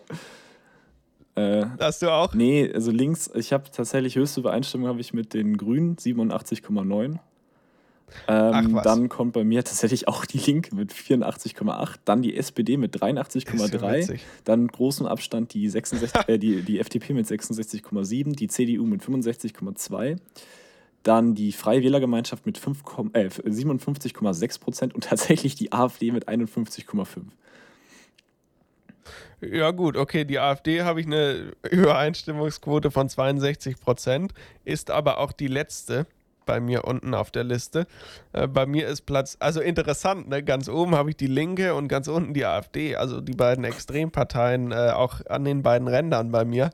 Äh, Hast du auch? Nee, also links, ich habe tatsächlich höchste Übereinstimmung habe ich mit den Grünen, 87,9. Ähm, dann kommt bei mir tatsächlich auch die Linke mit 84,8, dann die SPD mit 83,3, ja dann großen Abstand die, 66, *laughs* äh, die, die FDP mit 66,7, die CDU mit 65,2 dann die Freie Wählergemeinschaft mit äh, 57,6 Prozent und tatsächlich die AfD mit 51,5. Ja gut, okay, die AfD habe ich eine Übereinstimmungsquote von 62 Prozent, ist aber auch die letzte bei mir unten auf der Liste. Äh, bei mir ist Platz, also interessant, ne? ganz oben habe ich die Linke und ganz unten die AfD, also die beiden Extremparteien äh, auch an den beiden Rändern bei mir.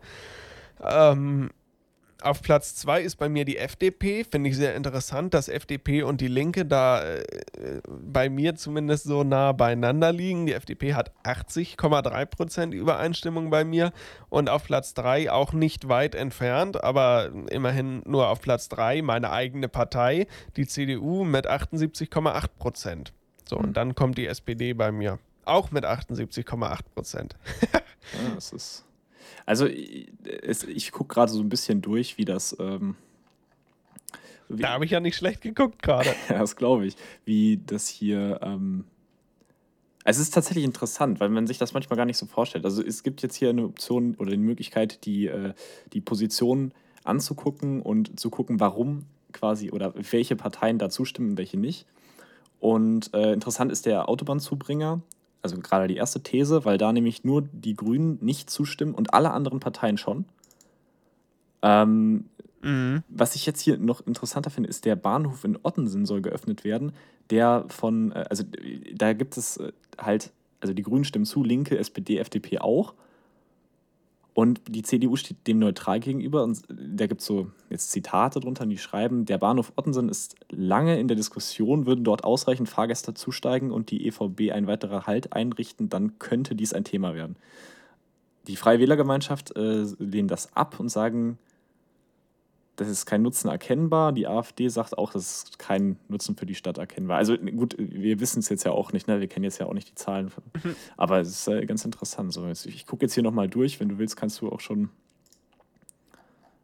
Ähm, auf Platz 2 ist bei mir die FDP. Finde ich sehr interessant, dass FDP und die Linke da äh, bei mir zumindest so nah beieinander liegen. Die FDP hat 80,3% Übereinstimmung bei mir und auf Platz 3 auch nicht weit entfernt, aber immerhin nur auf Platz 3 meine eigene Partei, die CDU mit 78,8%. So, und hm. dann kommt die SPD bei mir. Auch mit 78,8%. ja, das ist also es, ich gucke gerade so ein bisschen durch, wie das. Ähm, wie, da habe ich ja nicht schlecht geguckt gerade. *laughs* ja, das glaube ich. Wie das hier. Ähm, es ist tatsächlich interessant, weil man sich das manchmal gar nicht so vorstellt. Also es gibt jetzt hier eine Option oder eine Möglichkeit, die, äh, die Position anzugucken und zu gucken, warum quasi oder welche Parteien da zustimmen, welche nicht. Und äh, interessant ist der Autobahnzubringer also gerade die erste These, weil da nämlich nur die Grünen nicht zustimmen und alle anderen Parteien schon. Ähm, mhm. Was ich jetzt hier noch interessanter finde, ist, der Bahnhof in Ottensen soll geöffnet werden, der von, äh, also da gibt es äh, halt, also die Grünen stimmen zu, Linke, SPD, FDP auch. Und die CDU steht dem neutral gegenüber. Und da gibt es so jetzt Zitate drunter, die schreiben, der Bahnhof Ottensen ist lange in der Diskussion, würden dort ausreichend Fahrgäste zusteigen und die EVB ein weiterer Halt einrichten, dann könnte dies ein Thema werden. Die Freie Wählergemeinschaft äh, lehnt das ab und sagen, das ist kein Nutzen erkennbar. Die AfD sagt auch, das ist kein Nutzen für die Stadt erkennbar. Also gut, wir wissen es jetzt ja auch nicht, ne? wir kennen jetzt ja auch nicht die Zahlen. Mhm. Aber es ist äh, ganz interessant. So, ich gucke jetzt hier nochmal durch. Wenn du willst, kannst du auch schon.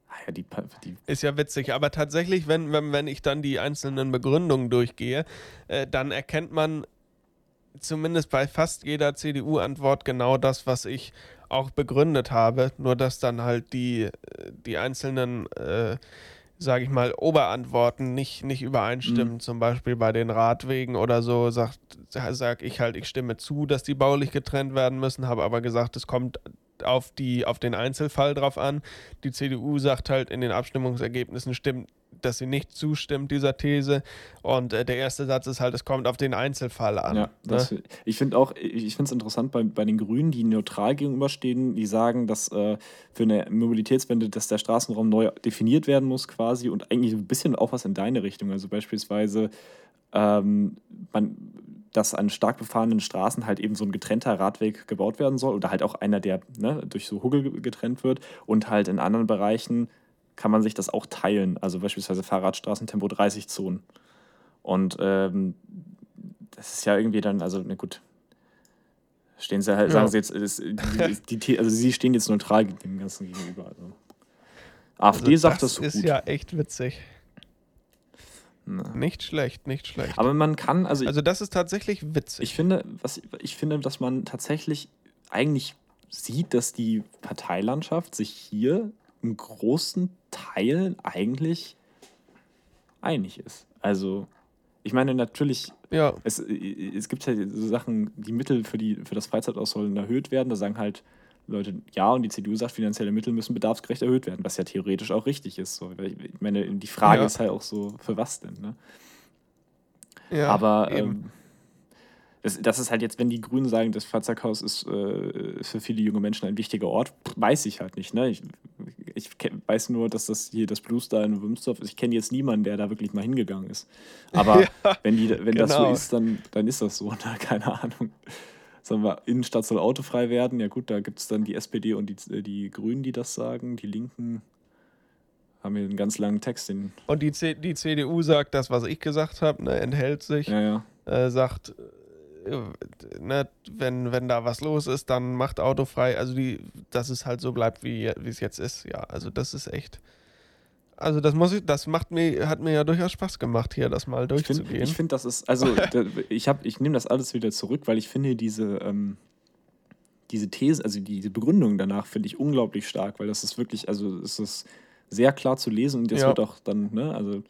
Ah ja, die, die ist ja witzig, aber tatsächlich, wenn, wenn, wenn ich dann die einzelnen Begründungen durchgehe, äh, dann erkennt man zumindest bei fast jeder CDU-Antwort genau das, was ich auch begründet habe, nur dass dann halt die, die einzelnen, äh, sage ich mal, Oberantworten nicht, nicht übereinstimmen. Mhm. Zum Beispiel bei den Radwegen oder so sagt, sag ich halt, ich stimme zu, dass die baulich getrennt werden müssen, habe aber gesagt, es kommt auf, die, auf den Einzelfall drauf an. Die CDU sagt halt in den Abstimmungsergebnissen, stimmt dass sie nicht zustimmt dieser These. Und äh, der erste Satz ist halt, es kommt auf den Einzelfall an. Ja, das, ne? ich finde auch, ich finde es interessant bei, bei den Grünen, die neutral gegenüberstehen, die sagen, dass äh, für eine Mobilitätswende, dass der Straßenraum neu definiert werden muss quasi und eigentlich ein bisschen auch was in deine Richtung. Also beispielsweise ähm, man, dass an stark befahrenen Straßen halt eben so ein getrennter Radweg gebaut werden soll oder halt auch einer, der ne, durch so Huggel getrennt wird und halt in anderen Bereichen kann man sich das auch teilen. Also beispielsweise Fahrradstraßen Tempo 30 Zonen. Und ähm, das ist ja irgendwie dann, also ne, gut, stehen sie halt, ja. sagen sie jetzt, ist, die, also sie stehen jetzt neutral dem Ganzen gegenüber. Also. AfD also sagt das so. Das ist gut. ja echt witzig. Na. Nicht schlecht, nicht schlecht. Aber man kann, also. Also, das ist tatsächlich witzig. Ich finde, was, ich finde, dass man tatsächlich eigentlich sieht, dass die Parteilandschaft sich hier in großen Teilen eigentlich einig ist. Also, ich meine, natürlich, ja. es, es gibt halt so Sachen, die Mittel für, die, für das Freizeitaus sollen erhöht werden. Da sagen halt Leute ja und die CDU sagt, finanzielle Mittel müssen bedarfsgerecht erhöht werden, was ja theoretisch auch richtig ist. So. Ich meine, die Frage ja. ist halt auch so, für was denn? Ne? Ja, Aber ähm, das, das, ist halt jetzt, wenn die Grünen sagen, das Fahrzeughaus ist äh, für viele junge Menschen ein wichtiger Ort, weiß ich halt nicht. Ne? Ich, ich weiß nur, dass das hier das Blue Star in Wimsdorf ist. Ich kenne jetzt niemanden, der da wirklich mal hingegangen ist. Aber *laughs* ja, wenn, die, wenn genau. das so genau. ist, dann, dann ist das so. Ne? *laughs* Keine Ahnung. Sagen wir, Innenstadt soll autofrei werden. Ja gut, da gibt es dann die SPD und die, die Grünen, die das sagen. Die Linken haben hier einen ganz langen Text. Den und die, C die CDU sagt das, was ich gesagt habe, ne, enthält sich. Ja, ja. Äh, sagt, ne, wenn, wenn da was los ist, dann macht Auto frei. Also die, dass es halt so bleibt, wie es jetzt ist. Ja, also das ist echt. Also das muss ich, das macht mir, hat mir ja durchaus Spaß gemacht, hier das mal durchzugehen. Ich finde, find, das ist, also *laughs* ich habe, ich nehme das alles wieder zurück, weil ich finde diese, ähm, diese These, also diese Begründung danach finde ich unglaublich stark, weil das ist wirklich, also es ist sehr klar zu lesen und das ja. wird auch dann, ne, also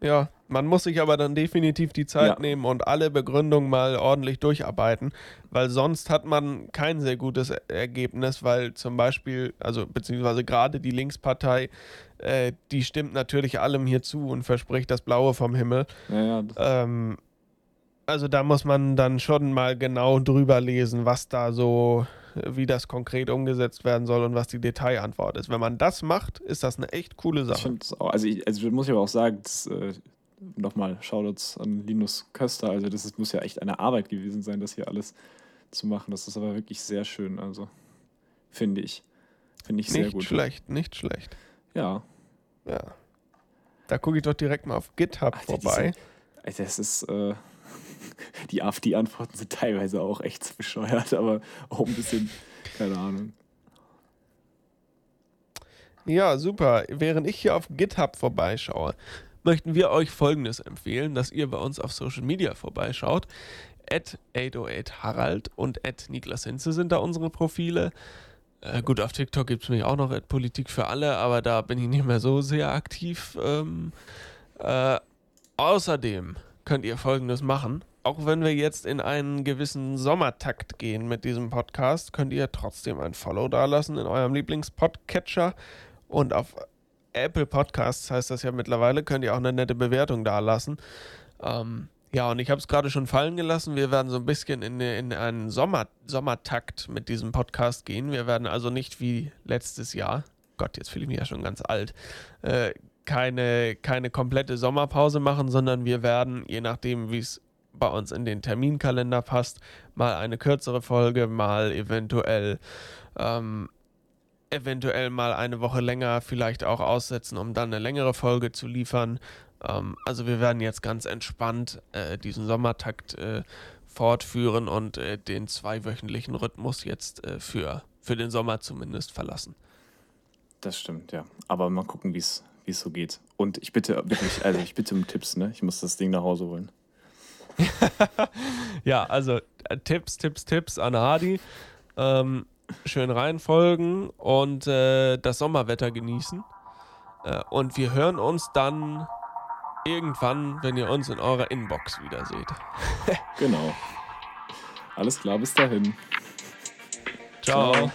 ja, man muss sich aber dann definitiv die Zeit ja. nehmen und alle Begründungen mal ordentlich durcharbeiten, weil sonst hat man kein sehr gutes Ergebnis, weil zum Beispiel, also beziehungsweise gerade die Linkspartei, äh, die stimmt natürlich allem hier zu und verspricht das Blaue vom Himmel. Ja, ja. Ähm, also da muss man dann schon mal genau drüber lesen, was da so wie das konkret umgesetzt werden soll und was die Detailantwort ist. Wenn man das macht, ist das eine echt coole Ich Sache. es auch, also, ich, also muss ich aber auch sagen, das, äh, nochmal Shoutouts an Linus Köster, also das ist, muss ja echt eine Arbeit gewesen sein, das hier alles zu machen. Das ist aber wirklich sehr schön, also finde ich. Finde ich sehr Nicht gut. schlecht, nicht schlecht. Ja. Ja. Da gucke ich doch direkt mal auf GitHub Alter, vorbei. Also das ist, äh, *laughs* die AfD-Antworten sind teilweise auch echt bescheuert, aber auch ein bisschen, keine Ahnung. Ja, super. Während ich hier auf GitHub vorbeischaue, möchten wir euch folgendes empfehlen, dass ihr bei uns auf Social Media vorbeischaut. At 808 Harald und at Niklas Hinze sind da unsere Profile. Äh, gut, auf TikTok gibt es mich auch noch at Politik für alle, aber da bin ich nicht mehr so sehr aktiv. Ähm, äh, außerdem könnt ihr folgendes machen. Auch wenn wir jetzt in einen gewissen Sommertakt gehen mit diesem Podcast, könnt ihr trotzdem ein Follow dalassen in eurem Lieblingspodcatcher. Und auf Apple Podcasts heißt das ja mittlerweile, könnt ihr auch eine nette Bewertung dalassen. Ähm, ja, und ich habe es gerade schon fallen gelassen. Wir werden so ein bisschen in, in einen Sommer, Sommertakt mit diesem Podcast gehen. Wir werden also nicht wie letztes Jahr, Gott, jetzt fühle ich mich ja schon ganz alt, äh, keine, keine komplette Sommerpause machen, sondern wir werden, je nachdem, wie es bei uns in den Terminkalender passt, mal eine kürzere Folge, mal eventuell ähm, eventuell mal eine Woche länger vielleicht auch aussetzen, um dann eine längere Folge zu liefern. Ähm, also wir werden jetzt ganz entspannt äh, diesen Sommertakt äh, fortführen und äh, den zweiwöchentlichen Rhythmus jetzt äh, für, für den Sommer zumindest verlassen. Das stimmt, ja. Aber mal gucken, wie es so geht. Und ich bitte wirklich, also ich bitte um Tipps, ne? Ich muss das Ding nach Hause holen. *laughs* Ja, also äh, Tipps, Tipps, Tipps an Hadi. Ähm, schön reinfolgen und äh, das Sommerwetter genießen. Äh, und wir hören uns dann irgendwann, wenn ihr uns in eurer Inbox wieder seht. Genau. Alles klar, bis dahin. Ciao. Ciao.